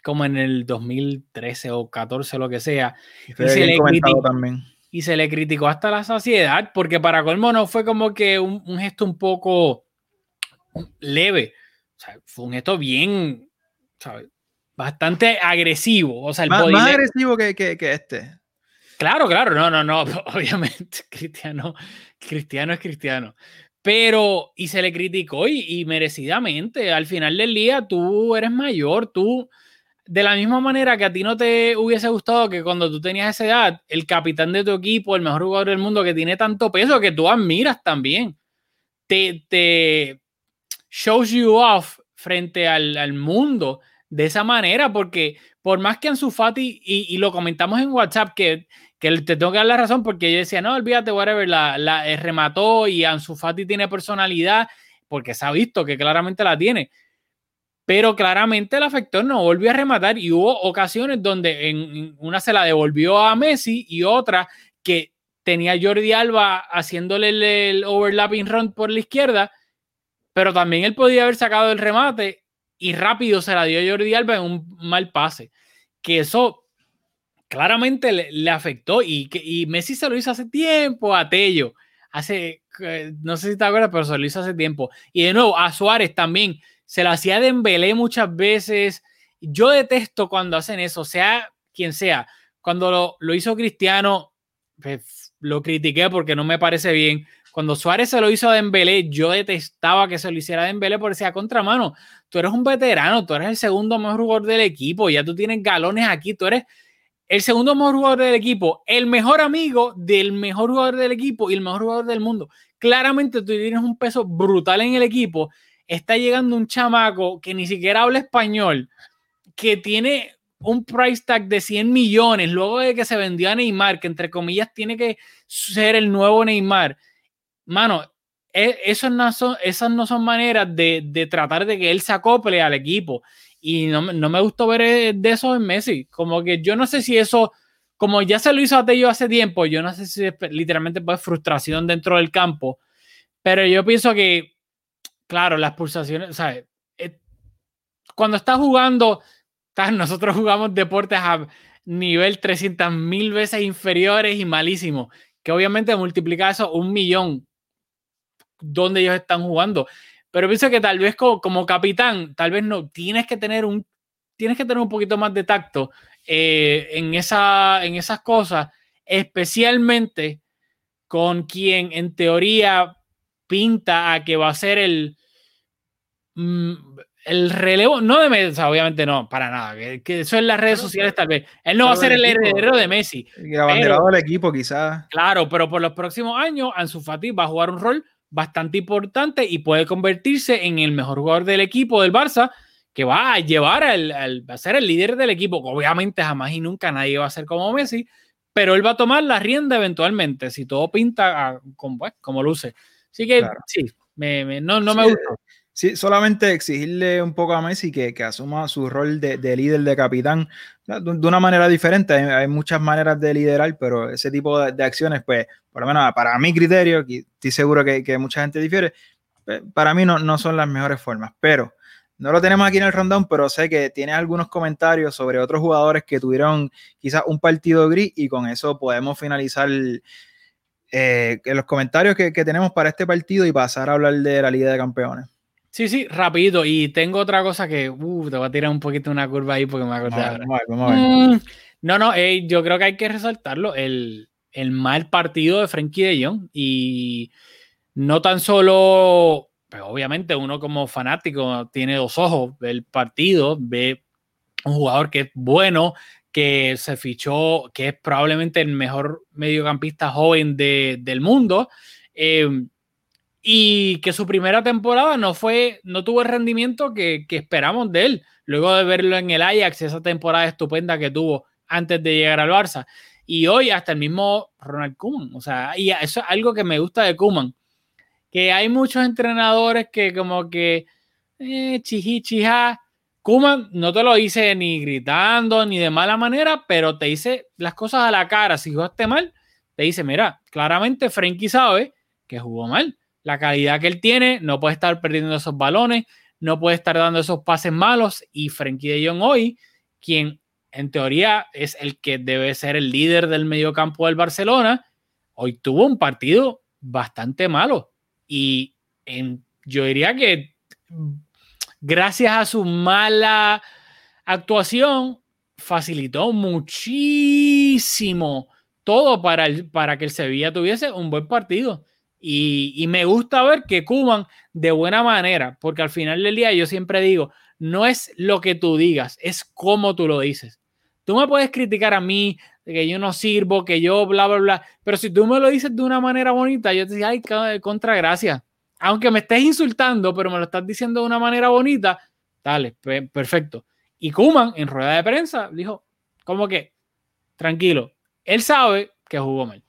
como en el 2013 o 14, lo que sea. Y, se, le criticó, también. y se le criticó hasta la saciedad, porque para colmo no fue como que un, un gesto un poco leve. O sea, fue un gesto bien, ¿sabes? bastante agresivo. O sea, el más, más agresivo que, que, que, este. Claro, claro, no, no, no, obviamente, Cristiano, Cristiano es Cristiano. Pero, y se le criticó y, y merecidamente, al final del día, tú eres mayor, tú, de la misma manera que a ti no te hubiese gustado que cuando tú tenías esa edad, el capitán de tu equipo, el mejor jugador del mundo que tiene tanto peso que tú admiras también, te, te shows you off frente al, al, mundo de esa manera, porque por más que Ansu Fati, y, y lo comentamos en WhatsApp, que, que, te tengo que dar la razón, porque yo decía, no, olvídate, whatever, la, la remató y Ansu Fati tiene personalidad, porque se ha visto que claramente la tiene pero claramente el afector no volvió a rematar y hubo ocasiones donde en una se la devolvió a Messi y otra que tenía Jordi Alba haciéndole el, overlapping run por la izquierda, pero también él podía haber sacado el remate y rápido se la dio Jordi Alba en un mal pase. Que eso claramente le, le afectó y, que- y Messi se lo hizo hace tiempo a Tello. Hace, eh, no sé si te acuerdas, pero se lo hizo hace tiempo. Y de nuevo, a Suárez también. Se lo hacía de Dembélé muchas veces. Yo detesto cuando hacen eso, sea quien sea. Cuando lo, lo hizo Cristiano, pues, lo critiqué porque no me parece bien. Cuando Suárez se lo hizo a Dembélé, yo detestaba que se lo hiciera a Dembélé porque decía contramano. Tú eres un veterano, tú eres el segundo mejor jugador del equipo, ya tú tienes galones aquí, tú eres el segundo mejor jugador del equipo, el mejor amigo del mejor jugador del equipo y el mejor jugador del mundo. Claramente tú tienes un peso brutal en el equipo. Está llegando un chamaco que ni siquiera habla español, que tiene un price tag de 100 millones luego de que se vendió a Neymar, que entre comillas tiene que ser el nuevo Neymar. Mano, e- eso no son, esas no son maneras de, de tratar de que él se acople al equipo. Y no, no me gustó ver eh, de eso en Messi. Como que yo no sé si eso, como ya se lo hizo a Tello hace tiempo, yo no sé si es literalmente pues frustración dentro del campo. Pero yo pienso que, claro, las pulsaciones, ¿sabes? Eh, Cuando estás jugando, nosotros jugamos deportes a nivel 300 mil veces inferiores y malísimos, que obviamente multiplica eso un millón donde ellos están jugando. Pero pienso que tal vez como, capitán, tal vez no, tienes que tener un, tienes que tener un poquito más de tacto eh, en, esa, en esas cosas, especialmente con quien en teoría pinta a que va a ser el, el relevo, no de Messi, o sea, obviamente no, para nada, que, que eso en las redes sociales tal vez. Él no va a ser el equipo. heredero de Messi, Y el abanderado del equipo, quizás. Claro, pero por los próximos años, Ansu Fati va a jugar un rol bastante importante y puede convertirse en el mejor jugador del equipo del Barça, que va a llevar al, al- va a ser el líder del equipo. Obviamente, jamás y nunca nadie va a ser como Messi, pero él va a tomar la rienda eventualmente, si todo pinta a- como, pues, como luce. Así que Claro. sí, me- me- no, no me Sí, gusta. Sí, solamente exigirle un poco a Messi que, que asuma su rol de, de líder, de capitán, de, una manera diferente. Hay, muchas maneras de liderar, pero ese tipo de, acciones, pues, por lo menos para mi criterio, que estoy seguro que, que mucha gente difiere, pues, para mí no, no son las mejores formas. Pero no lo tenemos aquí en el rundown, pero sé que tienes algunos comentarios sobre otros jugadores que tuvieron quizás un partido gris y con eso podemos finalizar eh, los comentarios que, que tenemos para este partido y pasar a hablar de la Liga de Campeones. Sí, sí, rapidito. Y tengo otra cosa que uh, te voy a tirar un poquito una curva ahí porque me acordé a ahora. ver, vamos a ver, vamos a ver. Mm, No, no, eh, yo creo que hay que resaltarlo, el, el mal partido de Frenkie de Jong y no tan solo, pues obviamente uno como fanático tiene dos ojos, ve el partido, ve un jugador que es bueno, que se fichó, que es probablemente el mejor mediocampista joven de- del mundo. eh, y que su primera temporada no fue, no tuvo el rendimiento que, que esperamos de él, luego de verlo en el Ajax, esa temporada estupenda que tuvo antes de llegar al Barça. Y hoy hasta el mismo Ronald Koeman, o sea, y eso es algo que me gusta de Koeman, que hay muchos entrenadores que como que, eh, chiji, chija, Koeman no te lo dice ni gritando ni de mala manera, pero te dice las cosas a la cara. Si jugaste mal, te dice, mira, claramente Frenkie sabe que jugó mal la calidad que él tiene, no puede estar perdiendo esos balones, no puede estar dando esos pases malos y Frenkie de Jong hoy, quien en teoría es el que debe ser el líder del mediocampo del Barcelona, hoy tuvo un partido bastante malo y en- yo diría que gracias a su mala actuación facilitó muchísimo todo para, el, para que el Sevilla tuviese un buen partido. Y, me gusta ver que Kuman de buena manera, porque al final del día yo siempre digo, no es lo que tú digas, es cómo tú lo dices. Tú me puedes criticar a mí, que yo no sirvo, que yo bla, bla, bla, pero si tú me lo dices de una manera bonita, yo te digo, ay, contra gracia. Aunque me estés insultando, pero me lo estás diciendo de una manera bonita, dale, pe- perfecto. Y Kuman en rueda de prensa dijo, como que, tranquilo, él sabe que jugó mal.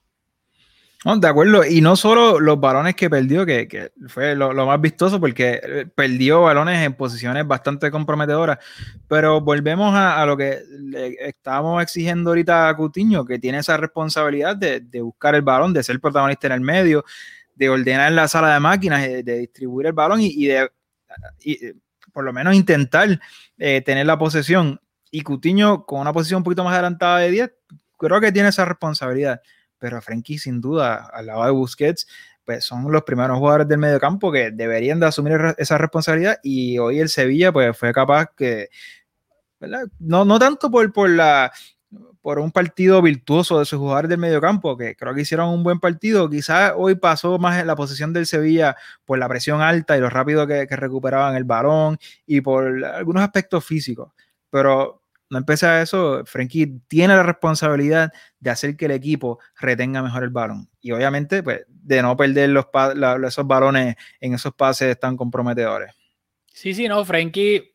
No, de acuerdo, y no solo los balones que perdió, que, que fue lo, lo más vistoso porque eh, perdió balones en posiciones bastante comprometedoras, pero volvemos a, a lo que le estábamos exigiendo ahorita a Coutinho, que tiene esa responsabilidad de, de buscar el balón, de ser protagonista en el medio, de ordenar la sala de máquinas, de, de distribuir el balón y, y de y, eh, por lo menos intentar eh, tener la posesión. Y Cutiño, con una posición un poquito más adelantada de 10, creo que tiene esa responsabilidad. Pero Frenkie, sin duda, al lado de Busquets, pues son los primeros jugadores del medio campo que deberían de asumir esa responsabilidad. Y hoy el Sevilla, pues fue capaz que. No, no tanto por, por la por un partido virtuoso de sus jugadores del mediocampo, que creo que hicieron un buen partido. Quizás hoy pasó más en la posición del Sevilla por la presión alta y lo rápido que, recuperaban el balón y por algunos aspectos físicos. Pero no empecé a eso, Frenkie tiene la responsabilidad de hacer que el equipo retenga mejor el balón. Y obviamente, pues, de no perder los, esos balones en esos pases tan comprometedores. Sí, sí, no, Frenkie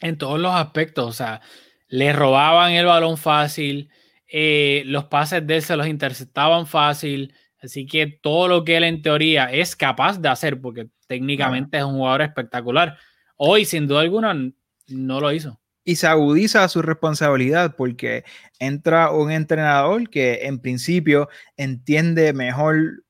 en todos los aspectos, o sea, le robaban el balón fácil, eh, los pases de él se los interceptaban fácil, así que todo lo que él en teoría es capaz de hacer, porque técnicamente es un jugador espectacular, hoy sin duda alguna no lo hizo. Y se agudiza su responsabilidad porque entra un entrenador que en principio entiende mejor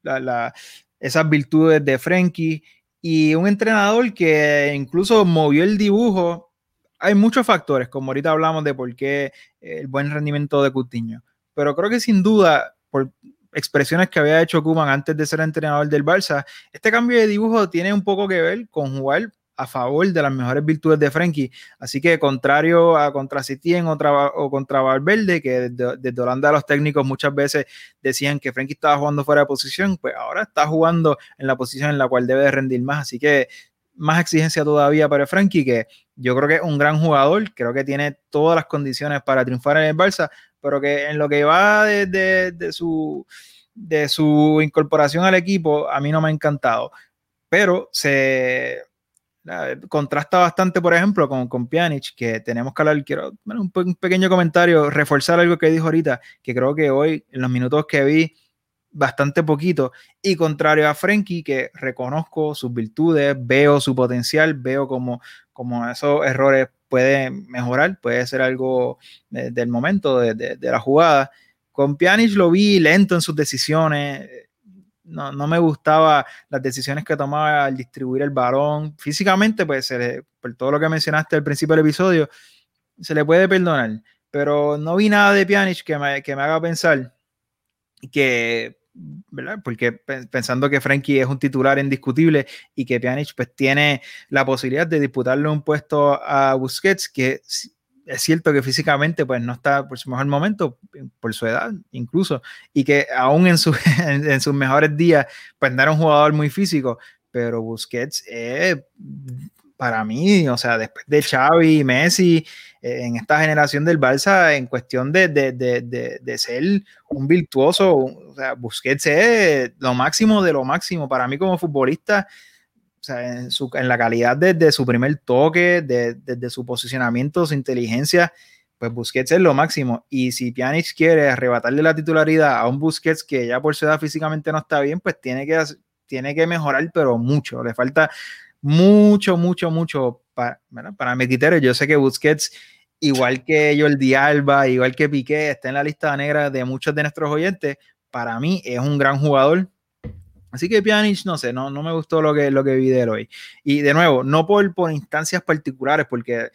esas virtudes de Frenkie y un entrenador que incluso movió el dibujo. Hay muchos factores, como ahorita hablamos de por qué el buen rendimiento de Coutinho, pero creo que sin duda, por expresiones que había hecho Kuman antes de ser entrenador del Barça, este cambio de dibujo tiene un poco que ver con jugar a favor de las mejores virtudes de Frenkie. Así que contrario a contra Citien o, o contra Valverde, que desde, desde, Holanda los técnicos muchas veces decían que Frenkie estaba jugando fuera de posición, pues ahora está jugando en la posición en la cual debe de rendir más. Así que más exigencia todavía para Frankie, que yo creo que es un gran jugador, creo que tiene todas las condiciones para triunfar en el Barça, pero que en lo que va de, su, de su incorporación al equipo, a mí no me ha encantado. Pero se contrasta bastante, por ejemplo, con, con Pjanic, que tenemos que hablar, quiero un, pequeño comentario, reforzar algo que dijo ahorita, que creo que hoy, en los minutos que vi, bastante poquito. Y contrario a Frenkie, que reconozco sus virtudes, veo su potencial, veo como, como esos errores pueden mejorar, puede ser algo del momento, de, la jugada. Con Pjanic lo vi lento en sus decisiones. No, no, me gustaba las decisiones que tomaba al distribuir el balón. Físicamente, pues, por todo lo que mencionaste al principio del episodio, se le puede perdonar. Pero no vi nada de Pjanic que me, que me haga pensar que. Porque pensando que Frankie es un titular indiscutible y que Pjanic pues tiene la posibilidad de disputarle un puesto a Busquets, que es cierto que físicamente pues no está por su mejor momento, por su edad incluso, y que aún en, su, en, sus mejores días pues no era un jugador muy físico, pero Busquets es para mí, o sea, después de Xavi y Messi, eh, en esta generación del Barça, en cuestión de, de, de, de, ser un virtuoso, o sea, Busquets es lo máximo de lo máximo. Para mí como futbolista, en, su, en la calidad desde su primer toque, desde su posicionamiento, su inteligencia, pues Busquets es lo máximo. Y si Pjanic quiere arrebatarle la titularidad a un Busquets que ya por su edad físicamente no está bien, pues tiene que, tiene que mejorar, pero mucho. Le falta mucho, mucho, mucho para, para. Yo sé que Busquets, igual que Jordi Alba, igual que Piqué, está en la lista negra de muchos de nuestros oyentes. Para mí es un gran jugador. Así que Pjanic, no sé, no, no me gustó lo que, lo que vi de él hoy. Y de nuevo, no por, por instancias particulares, porque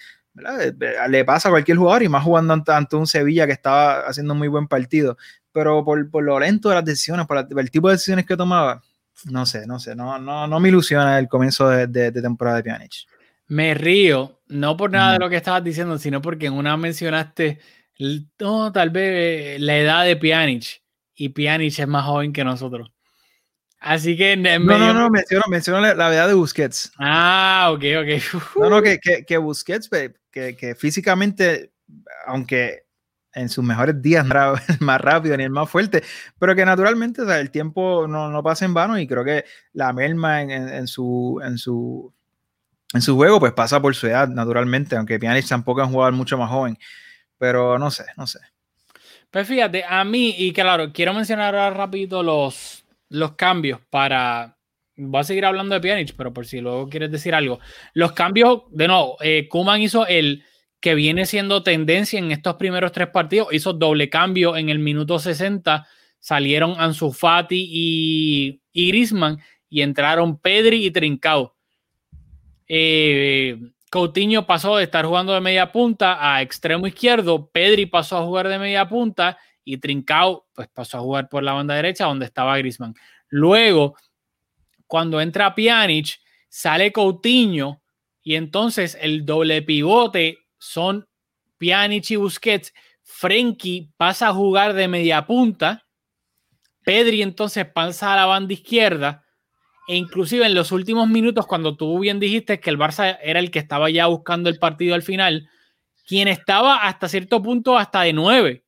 le pasa a cualquier jugador y más jugando ante un Sevilla que estaba haciendo un muy buen partido, pero por, por lo lento de las decisiones, por el tipo de decisiones que tomaba, no sé, no sé, no, no, no me ilusiona el comienzo de, de, temporada de Pjanic. Me río, no por nada de lo que estabas diciendo, sino porque en una mencionaste, no, tal vez la edad de Pjanic, y Pjanic es más joven que nosotros. Así que... No, no, no, menciono, menciono la, edad de Busquets. Ah, ok, ok. no, no, que, que, que Busquets, que, que físicamente, aunque en sus mejores días más rápido ni el más fuerte, pero que naturalmente el tiempo no, no, pasa en vano y creo que la merma en, en, su, en, su, en su juego pues pasa por su edad naturalmente, aunque Pjanic tampoco es un jugador mucho más joven, pero no sé, no sé. Pues fíjate, a mí, y claro, quiero mencionar ahora rápido los, los cambios para... Voy a seguir hablando de Pjanic, pero por si luego quieres decir algo. Los cambios, de nuevo, eh, Kuman hizo el que viene siendo tendencia en estos primeros tres partidos. Hizo doble cambio en el minuto 60. Salieron Ansu Fati y, y Grisman y entraron Pedri y Trincao. Eh, Coutinho pasó de estar jugando de media punta a extremo izquierdo, Pedri pasó a jugar de media punta y Trincao pues pasó a jugar por la banda derecha donde estaba Griezmann. Luego, cuando entra Pjanic, sale Coutinho y entonces el doble pivote son Pjanic y Busquets. Frenkie pasa a jugar de media punta. Pedri entonces pasa a la banda izquierda e inclusive en los últimos minutos, cuando tú bien dijiste que el Barça era el que estaba ya buscando el partido al final, quien estaba hasta cierto punto hasta de nueve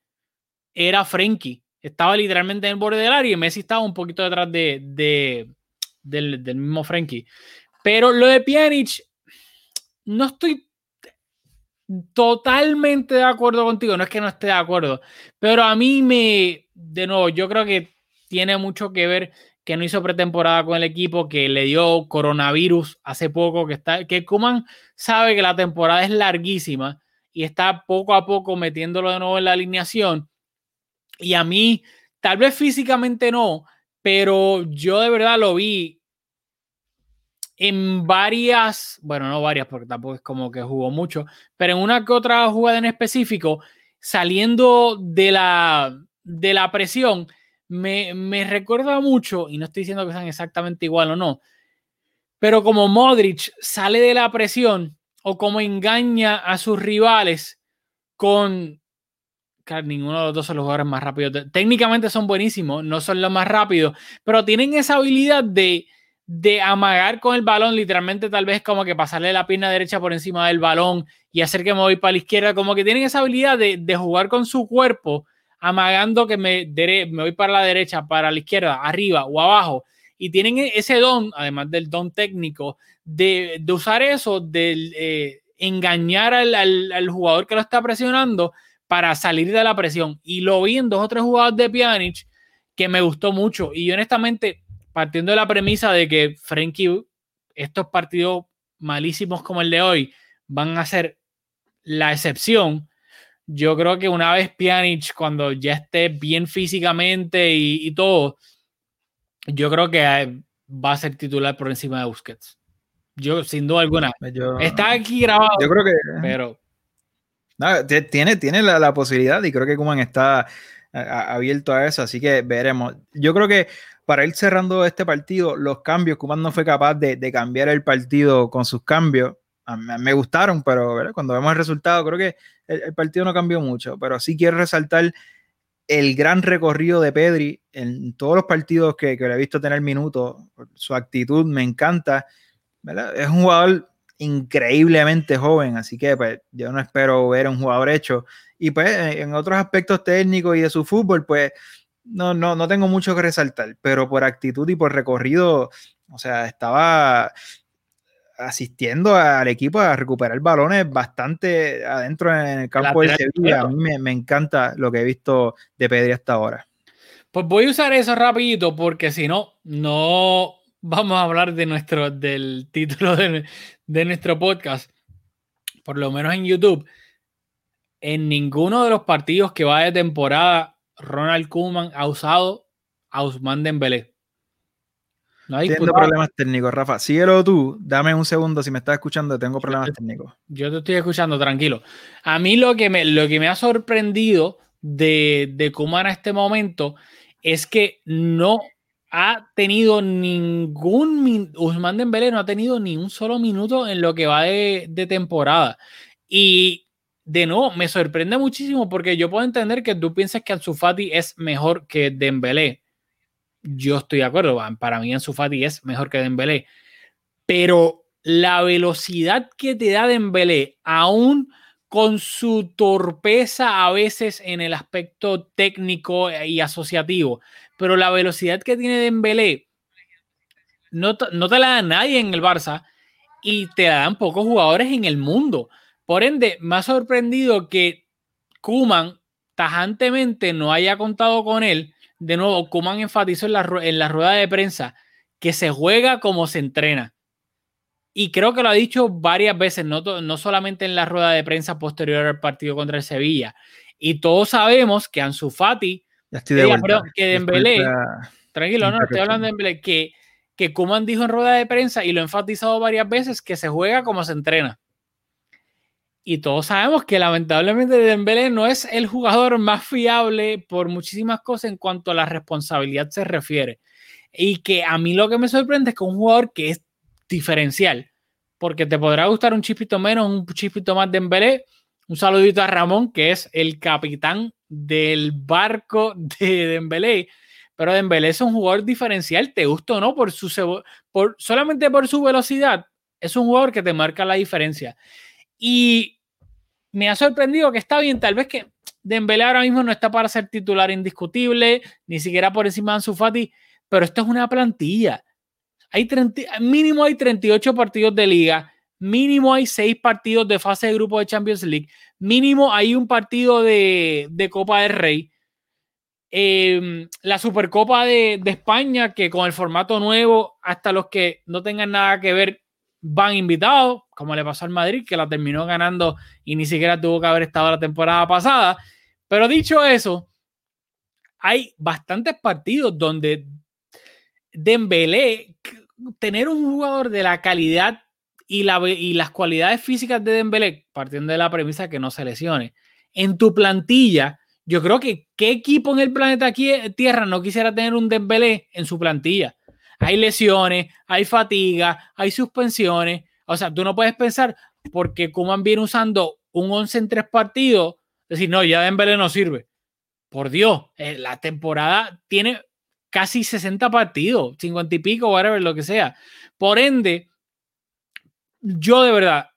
era Frenkie. Estaba literalmente en el borde del área y Messi estaba un poquito detrás de, del, del, mismo Frenkie. Pero lo de Pjanic, no estoy totalmente de acuerdo contigo. No es que no esté de acuerdo, pero a mí me, de nuevo, yo creo que tiene mucho que ver que no hizo pretemporada con el equipo, que le dio coronavirus hace poco, que está, que Kuman sabe que la temporada es larguísima y está poco a poco metiéndolo de nuevo en la alineación. Y a mí, tal vez físicamente no, pero yo de verdad lo vi en varias, bueno, no varias, porque tampoco es como que jugó mucho, pero en una que otra jugada en específico, saliendo de la, de la presión, me, recuerda mucho, y no estoy diciendo que sean exactamente igual o no, pero como Modric sale de la presión o como engaña a sus rivales con... ninguno de los dos son los jugadores más rápidos. Técnicamente son buenísimos, no son los más rápidos, pero tienen esa habilidad de, de amagar con el balón, literalmente tal vez como que pasarle la pierna derecha por encima del balón y hacer que me voy para la izquierda, como que tienen esa habilidad de, de jugar con su cuerpo amagando que me, me voy para la derecha, para la izquierda, arriba o abajo. Y tienen e, ese don, además del don técnico, de, de usar eso, de eh, engañar al, al, jugador que lo está presionando para salir de la presión. Y lo vi en dos o tres jugadas de Pjanic que me gustó mucho. Y honestamente, partiendo de la premisa de que Frenkie, estos partidos malísimos como el de hoy, van a ser la excepción, yo creo que una vez Pjanic, cuando ya esté bien físicamente y, todo, yo creo que eh, va a ser titular por encima de Busquets. Yo, sin duda alguna. Está aquí grabado. Yo creo que. Pero. Tiene, tiene la, posibilidad y creo que Kuman está abierto a eso, así que veremos. Yo creo que para ir cerrando este partido, los cambios, Kuman no fue capaz de, cambiar el partido con sus cambios. Me gustaron, pero cuando vemos el resultado, creo que el, partido no cambió mucho, pero sí quiero resaltar el gran recorrido de Pedri en todos los partidos que, que he visto tener minutos, su actitud me encanta, es un jugador increíblemente joven, así que pues, yo no espero ver un jugador hecho. Y pues en otros aspectos técnicos y de su fútbol, pues no, no, no tengo mucho que resaltar, pero por actitud y por recorrido, o sea, estaba asistiendo al equipo a recuperar balones bastante adentro en el campo de Sevilla. A mí me, encanta lo que he visto de Pedri hasta ahora. Pues voy a usar eso rapidito porque si no, no vamos a hablar de nuestro, del título de, de nuestro podcast, por lo menos en YouTube. En ninguno de los partidos que va de temporada, Ronald Koeman ha usado a Usman Dembélé. No Tengo problemas técnicos, Rafa. Síguelo tú. Dame un segundo si me estás escuchando. Tengo problemas técnicos. Yo te estoy escuchando, tranquilo. A mí lo que me, lo que me ha sorprendido de, de Kuman a este momento es que no ha tenido ningún. Usman Dembélé no ha tenido ni un solo minuto en lo que va de, de temporada. Y de nuevo, me sorprende muchísimo porque yo puedo entender que tú piensas que Ansu Fati es mejor que Dembélé yo estoy de acuerdo. Para mí Ansu Fati es mejor que Dembélé. Pero la velocidad que te da Dembélé, aún con su torpeza a veces en el aspecto técnico y asociativo, pero la velocidad que tiene Dembélé no, no te la da nadie en el Barça y te la dan pocos jugadores en el mundo. Por ende, me ha sorprendido que Kuman tajantemente no haya contado con él de nuevo, Kuman enfatizó en la, en la rueda de prensa que se juega como se entrena. Y creo que lo ha dicho varias veces, no, no solamente en la rueda de prensa posterior al partido contra el Sevilla. Y todos sabemos que Ansu Fati, que Dembélé, tranquilo, no, estoy hablando de Dembélé, que, que Kuman dijo en rueda de prensa y lo ha enfatizado varias veces, que se juega como se entrena. Y todos sabemos que lamentablemente Dembélé no es el jugador más fiable por muchísimas cosas en cuanto a la responsabilidad se refiere. Y que a mí lo que me sorprende es que un jugador que es diferencial, porque te podrá gustar un chispito menos, un chispito más Dembélé. Un saludito a Ramón, que es el capitán del barco de Dembélé. Pero Dembélé es un jugador diferencial, te gusta o no, por su, por, solamente por su velocidad. Es un jugador que te marca la diferencia. Y me ha sorprendido que está bien, tal vez que Dembélé ahora mismo no está para ser titular indiscutible, ni siquiera por encima de Ansu pero esto es una plantilla. Hay 30, mínimo hay 38 partidos de liga, mínimo hay 6 partidos de fase de grupo de Champions League, mínimo hay un partido de, de Copa del Rey. Eh, la Supercopa de, de España, que con el formato nuevo, hasta los que no tengan nada que ver van invitados, como le pasó al Madrid, que la terminó ganando y ni siquiera tuvo que haber estado la temporada pasada. Pero dicho eso, hay bastantes partidos donde Dembélé, tener un jugador de la calidad y, la, y las cualidades físicas de Dembélé, partiendo de la premisa que no se lesione, en tu plantilla, yo creo que qué equipo en el planeta Tierra no quisiera tener un Dembélé en su plantilla hay lesiones, hay fatiga, hay suspensiones. O sea, tú no puedes pensar porque Kuman viene usando un 11 en tres partidos, decir, no, ya Dembélé no sirve. Por Dios, eh, la temporada tiene casi 60 partidos, 50 y pico, whatever, lo que sea. Por ende, yo de verdad,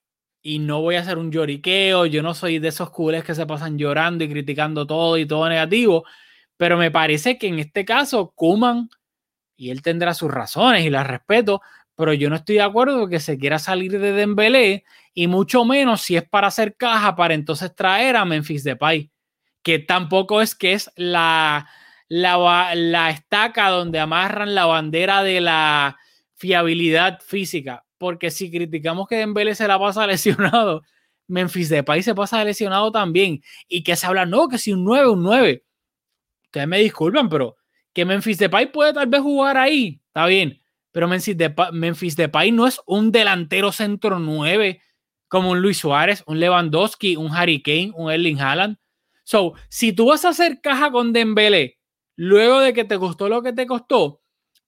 y no voy a hacer un lloriqueo, yo no soy de esos culés que se pasan llorando y criticando todo y todo negativo, pero me parece que en este caso Kuman y él tendrá sus razones y las respeto, pero yo no estoy de acuerdo que se quiera salir de Dembélé y mucho menos si es para hacer caja para entonces traer a Memphis Depay, que tampoco es que es la, la, la estaca donde amarran la bandera de la fiabilidad física, porque si criticamos que Dembélé se la pasa lesionado, Memphis Depay se pasa lesionado también y que se habla, no, que si un 9, un 9. Ustedes me disculpan, pero que Memphis Depay puede tal vez jugar ahí, está bien, pero Memphis Depay, Memphis no es un delantero centro 9 como un Luis Suárez, un Lewandowski, un Harry Kane, un Erling Haaland. So, si tú vas a hacer caja con Dembélé luego de que te costó lo que te costó,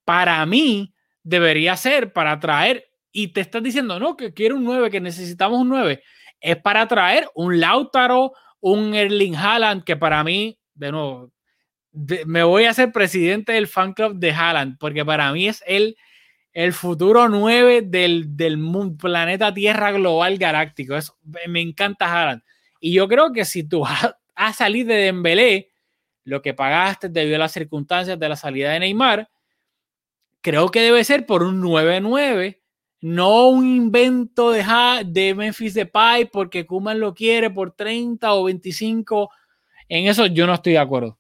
para mí debería ser para traer y te estás diciendo, no, que quiero un 9, que necesitamos un 9, es para traer un Lautaro, un Erling Haaland, que para mí, de nuevo, me voy a ser presidente del fan club de Haaland, porque para mí es el, el futuro 9 del, del planeta Tierra global galáctico. me encanta Haaland. Y yo creo que si tú vas a salir de Dembélé, lo que pagaste debido a las circunstancias de la salida de Neymar, creo que debe ser por un 9-9, no un invento de, de Memphis Depay porque Kuman lo quiere por 30 o 25. En eso yo no estoy de acuerdo.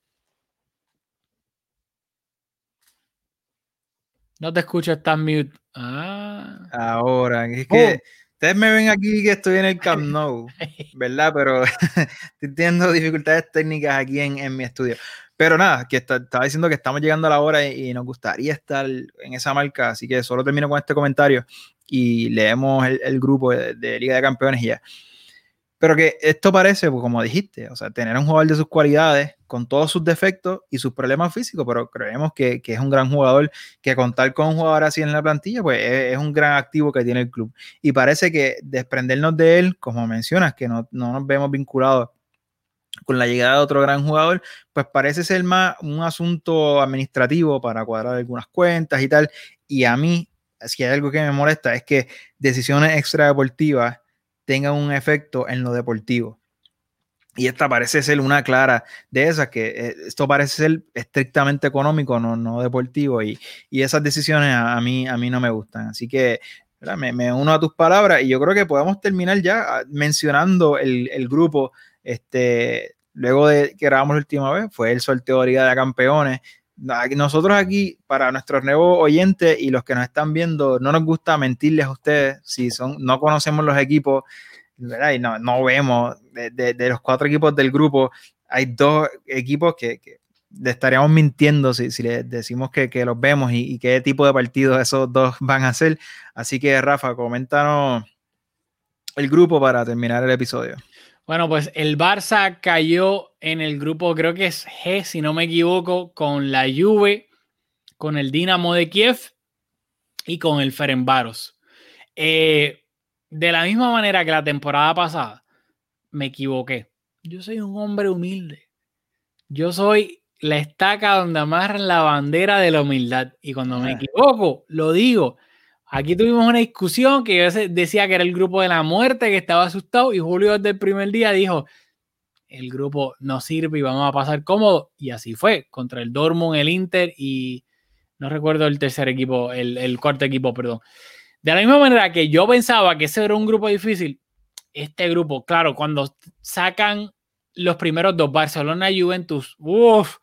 No te escucho, estás mute. Ah. Ahora, es que ustedes me ven aquí que estoy en el Camp Nou, ¿verdad? Pero estoy teniendo dificultades técnicas aquí en, mi estudio. Pero nada, que estaba diciendo que estamos llegando a la hora y, nos gustaría estar en esa marca, así que solo termino con este comentario y leemos el, grupo de, Liga de Campeones y ya. Pero que esto parece, pues, como dijiste, o sea, tener un jugador de sus cualidades, con todos sus defectos y sus problemas físicos, pero creemos que, es un gran jugador, que contar con un jugador así en la plantilla, pues es, un gran activo que tiene el club. Y parece que desprendernos de él, como mencionas, que no, nos vemos vinculados con la llegada de otro gran jugador, pues parece ser más un asunto administrativo para cuadrar algunas cuentas y tal. Y a mí, si hay algo que me molesta, es que decisiones extradeportivas tengan un efecto en lo deportivo. Y esta parece ser una clara de esas, que eh, esto parece ser estrictamente económico, no, no deportivo, y, y esas decisiones a, mí, a mí no me gustan. Así que me, uno a tus palabras y yo creo que podemos terminar ya ah, mencionando el, el grupo. Este, luego de que grabamos la última vez, fue el sorteo de Liga de Campeones. Nosotros aquí, para nuestros nuevos oyentes y los que nos están viendo, no nos gusta mentirles a ustedes si son, no conocemos los equipos, ¿verdad? Y no, no vemos de, de, los cuatro equipos del grupo, hay dos equipos que, que estaríamos mintiendo si, si les decimos que, que los vemos y, y, qué tipo de partidos esos dos van a hacer. Así que, Rafa, coméntanos el grupo para terminar el episodio. Bueno, pues el Barça cayó en el grupo, creo que es G, si no me equivoco, con la Juve, con el Dinamo de Kiev y con el Ferenbaros. Eh, de la misma manera que la temporada pasada, me equivoqué. Yo soy un hombre humilde. Yo soy la estaca donde amarran la bandera de la humildad. Y cuando me equivoco, lo digo. Aquí tuvimos una discusión que yo decía que era el grupo de la muerte, que estaba asustado, y Julio desde el primer día dijo, el grupo no sirve y vamos a pasar cómodo. Y así fue, contra el Dortmund, el Inter y no recuerdo el tercer equipo, el, el cuarto equipo, perdón. De la misma manera que yo pensaba que ese era un grupo difícil, este grupo, claro, cuando sacan los primeros dos, Barcelona y Juventus, uff,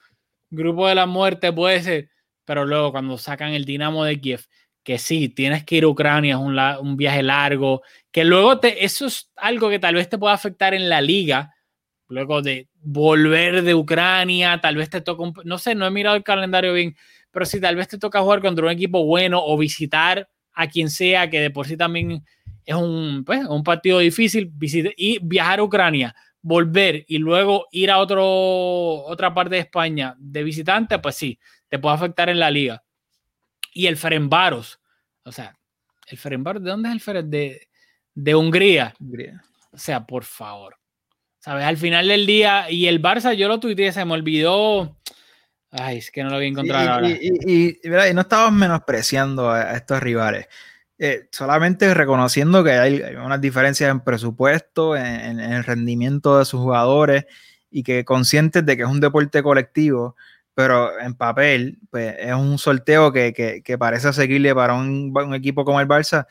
grupo de la muerte puede ser, pero luego cuando sacan el Dinamo de Kiev, que sí, tienes que ir a Ucrania, es un, viaje largo, que luego te, eso es algo que tal vez te pueda afectar en la liga, luego de volver de Ucrania, tal vez te toca, no sé, no he mirado el calendario bien, pero si tal vez te toca jugar contra un equipo bueno o visitar a quien sea, que de por sí también es un, pues, un partido difícil, y viajar a Ucrania, volver y luego ir a otro, otra parte de España de visitante, pues sí, te puede afectar en la liga y el Ferenbaros. O sea, el Ferenbaros, ¿de dónde es el Ferenbaros? De, de Hungría. O sea, por favor. ¿Sabes? Al final del día, y el Barça, yo lo tuiteé, se me olvidó. Ay, es que no lo voy a encontrar ahora. Y, no estamos menospreciando a, estos rivales. Eh, solamente reconociendo que hay, unas diferencias en presupuesto, en, en, el rendimiento de sus jugadores y que conscientes de que es un deporte colectivo, pero en papel, pues es un sorteo que, parece seguirle para un, equipo como el Barça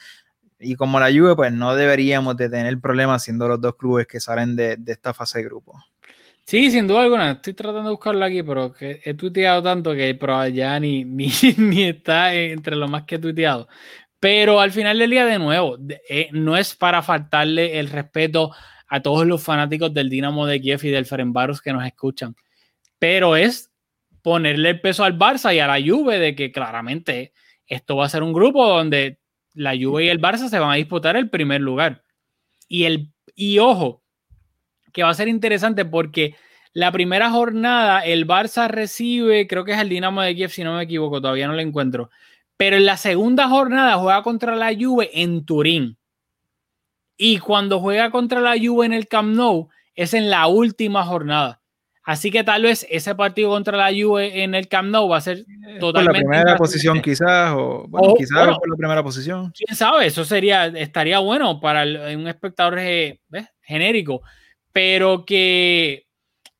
y como la Juve, pues no deberíamos de tener problemas siendo los dos clubes que salen de, esta fase de grupo. Sí, sin duda alguna. Estoy tratando de buscarlo aquí, pero que he tuiteado tanto que ya ni, ni, está entre lo más que he tuiteado. Pero al final del día, de nuevo, eh, no es para faltarle el respeto a todos los fanáticos del Dinamo de Kiev y del Ferenbaros que nos escuchan, pero es ponerle el peso al Barça y a la Juve de que claramente esto va a ser un grupo donde la Juve y el Barça se van a disputar el primer lugar. Y, el, y ojo, que va a ser interesante porque la primera jornada el Barça recibe, creo que es el Dinamo de Kiev, si no me equivoco, todavía no lo encuentro. Pero en la segunda jornada juega contra la Juve en Turín. Y cuando juega contra la Juve en el Camp Nou es en la última jornada. Así que tal vez ese partido contra la Juve en el Camp Nou va a ser totalmente. Por la primera posición, quizás, o bueno, quizás por la primera posición. Quién sabe, eso sería, estaría bueno para un espectador genérico, pero que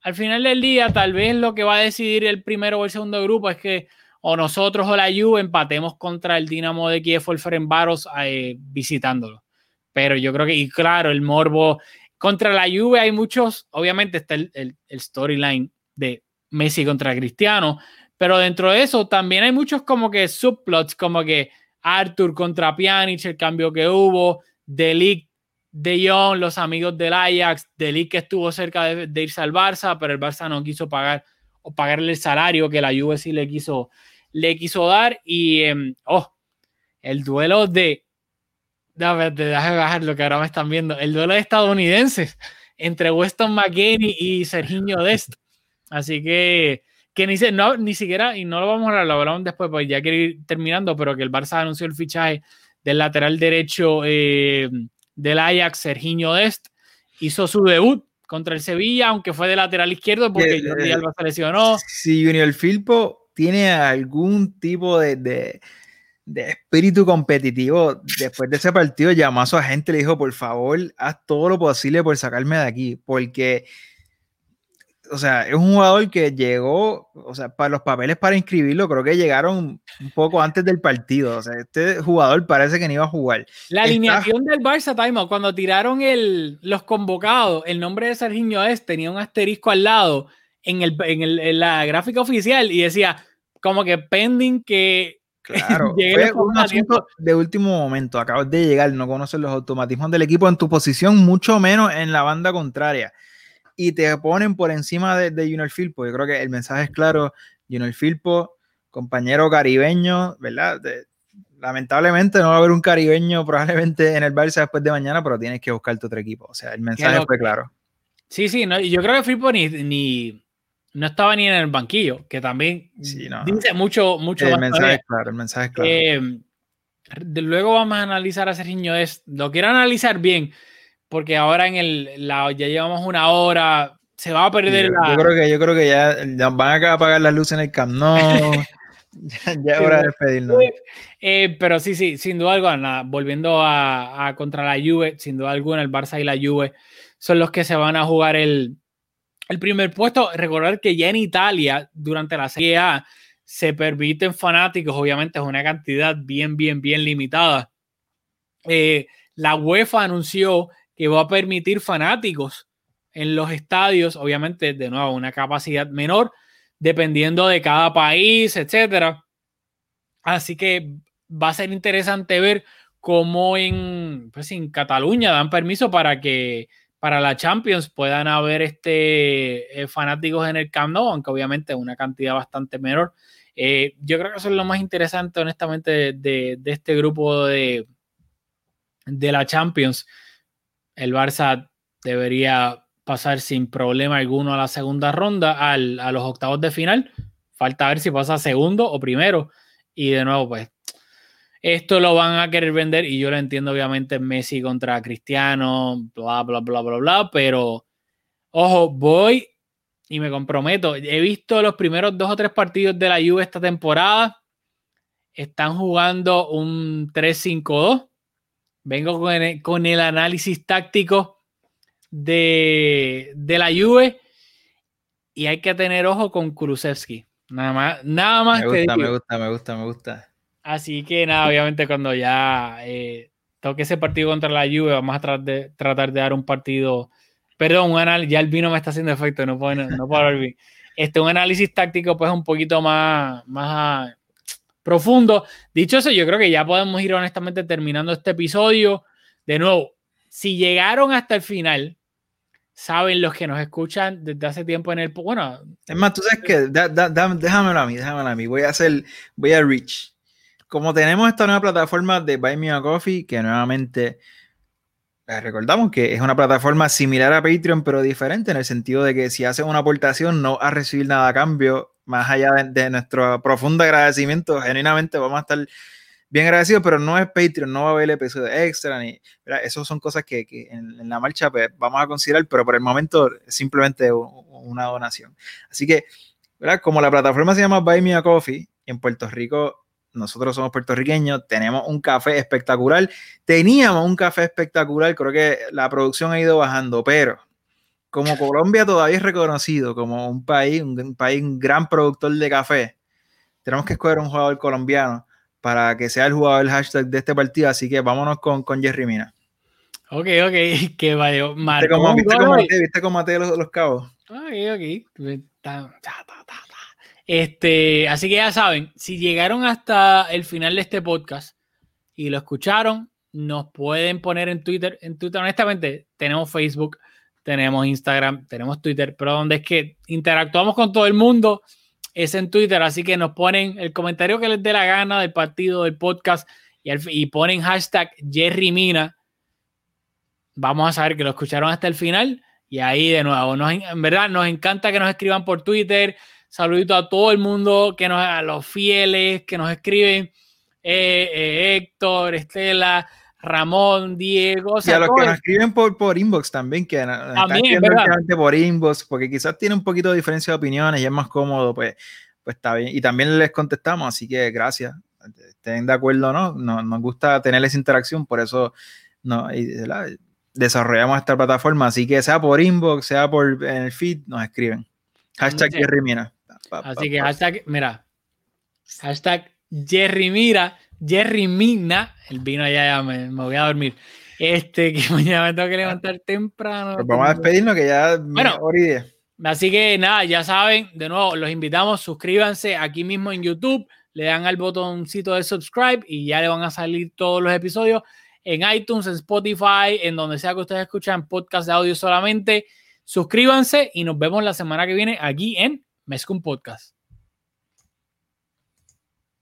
al final del día, tal vez lo que va a decidir el primero o el segundo grupo es que o nosotros o la Juve empatemos contra el Dinamo de Kiev o el Ferenbaros eh, visitándolo. Pero yo creo que, y claro, el morbo contra la Juve hay muchos, obviamente está el, el, storyline de Messi contra Cristiano, pero dentro de eso también hay muchos como que subplots, como que Arthur contra Pjanic, el cambio que hubo, Delic, De Jong, los amigos del Ajax, Delic que estuvo cerca de, irse al Barça, pero el Barça no quiso pagar o pagarle el salario que la Juve sí le quiso, le quiso dar y, em, oh, el duelo de Déjame, bajar lo que ahora me están viendo. El duelo de estadounidenses entre Weston McKinney y Serginho Dest. Así que, que ni, no, ni siquiera, y no lo vamos a hablar, lo hablamos después, pues ya quiero ir terminando, pero que el Barça anunció el fichaje del lateral derecho eh, del Ajax, Serginho Dest. Hizo su debut contra el Sevilla, aunque fue de lateral izquierdo porque Jordi Alba se lesionó. Si Junior Filpo tiene algún tipo de de espíritu competitivo, después de ese partido llamó a su agente y le dijo, por favor, haz todo lo posible por sacarme de aquí, porque, o sea, es un jugador que llegó, o sea, para los papeles para inscribirlo, creo que llegaron un poco antes del partido, o sea, este jugador parece que no iba a jugar. La alineación del Barça, Taimo, cuando tiraron el, los convocados, el nombre de Serginho es, tenía un asterisco al lado en, el, en, el, en la gráfica oficial y decía, como que pending que Claro, fue un asunto de último momento. Acabas de llegar, no conoces los automatismos del equipo en tu posición, mucho menos en la banda contraria. Y te ponen por encima de, de Junior Filpo. Yo creo que el mensaje es claro. Junior Filpo, compañero caribeño, ¿verdad? lamentablemente no va a haber un caribeño probablemente en el Barça después de mañana, pero tienes que buscarte otro equipo. O sea, el mensaje fue claro. Sí, sí, no, yo creo que Firpo ni, ni, no estaba ni en el banquillo, que también dice mucho, mucho el Mensaje es claro, el mensaje es claro. Eh, luego vamos a analizar a Sergio es Lo quiero analizar bien, porque ahora en el la, ya llevamos una hora, se va a perder la. Yo creo que, yo creo que ya, van a apagar las luces en el Camp No. ya, es hora de despedirnos. Eh, pero sí, sí, sin duda alguna, volviendo a, a, contra la Juve, sin duda alguna, el Barça y la Juve son los que se van a jugar el, el primer puesto. Recordar que ya en Italia, durante la Serie A, se permiten fanáticos, obviamente es una cantidad bien, bien, bien limitada. Eh, la UEFA anunció que va a permitir fanáticos en los estadios, obviamente, de nuevo, una capacidad menor, dependiendo de cada país, etcétera. Así que va a ser interesante ver cómo en, pues, en Cataluña dan permiso para que para la Champions puedan haber este, eh, fanáticos en el Camp Nou, aunque obviamente una cantidad bastante menor. Eh, yo creo que eso es lo más interesante, honestamente, de, este grupo de, de la Champions. El Barça debería pasar sin problema alguno a la segunda ronda, a los octavos de final. Falta ver si pasa segundo o primero. Y de nuevo, pues esto lo van a querer vender y yo lo entiendo obviamente Messi contra Cristiano, bla, bla, bla, bla, bla, pero ojo, voy y me comprometo. He visto los primeros dos o tres partidos de la Juve esta temporada. Están jugando un 3-5-2. Vengo con el, análisis táctico de, de, la Juve y hay que tener ojo con Kulusevski. Nada más, nada más. Me gusta, me gusta, me gusta, me gusta. Así que nada, obviamente cuando ya eh, toque ese partido contra la Juve, vamos a tratar de, tratar de dar un partido, perdón, un análisis, ya el vino me está haciendo efecto, no puedo, no puedo hablar. Este, un análisis táctico pues un poquito más, más profundo. Dicho eso, yo creo que ya podemos ir honestamente terminando este episodio. De nuevo, si llegaron hasta el final, saben los que nos escuchan desde hace tiempo en el... Bueno... Es más, tú sabes que, déjamelo a mí, déjamelo a mí. Voy a hacer, voy a reach como tenemos esta nueva plataforma de Buy Me a Coffee, que nuevamente recordamos que es una plataforma similar a Patreon, pero diferente en el sentido de que si haces una aportación no vas a recibir nada a cambio, más allá de, nuestro profundo agradecimiento, genuinamente vamos a estar bien agradecidos, pero no es Patreon, no va a haber episodio extra, ni, eso son cosas que, en, la marcha pues, vamos a considerar, pero por el momento es simplemente una donación. Así que, como la plataforma se llama Buy Me a Coffee, en Puerto Rico nosotros somos puertorriqueños, tenemos un café espectacular, teníamos un café espectacular, creo que la producción ha ido bajando, pero como Colombia todavía es reconocido como un país, un, país, un gran productor de café, tenemos que escoger un jugador colombiano para que sea el jugador hashtag de este partido, así que vámonos con, con Jerry Mina. Ok, ok, que vaya. ¿Viste cómo, ¿Viste cómo, los, los cabos? Ok, ok. Este, así que ya saben, si llegaron hasta el final de este podcast y lo escucharon, nos pueden poner en Twitter. En Twitter, honestamente, tenemos Facebook, tenemos Instagram, tenemos Twitter, pero donde es que interactuamos con todo el mundo es en Twitter. Así que nos ponen el comentario que les dé la gana del partido, del podcast y, y ponen hashtag Jerry Mina. Vamos a saber que lo escucharon hasta el final. Y ahí de nuevo, nos, en verdad nos encanta que nos escriban por Twitter, Saludito a todo el mundo, que nos, a los fieles que nos escriben. Eh, eh, Héctor, Estela, Ramón, Diego. y a los que nos escriben por, por inbox también, que también, por inbox, porque quizás tiene un poquito de diferencia de opiniones y es más cómodo, pues, pues está bien. Y también les contestamos, así que gracias. Estén de acuerdo o no, nos gusta tener esa interacción, por eso no, desarrollamos esta plataforma. Así que sea por inbox, sea por en el feed, nos escriben. Hashtag Jerry Así que hashtag, mira, hashtag Jerry Mira, Jerry Mina, el vino ya, ya me, voy a dormir. Este, que mañana me tengo que levantar temprano. Pues vamos a despedirnos que ya bueno, Así que nada, ya saben, de nuevo, los invitamos, suscríbanse aquí mismo en YouTube, le dan al botoncito de subscribe y ya le van a salir todos los episodios en iTunes, en Spotify, en donde sea que ustedes escuchan podcast de audio solamente. Suscríbanse y nos vemos la semana que viene aquí en Mezcum Podcast.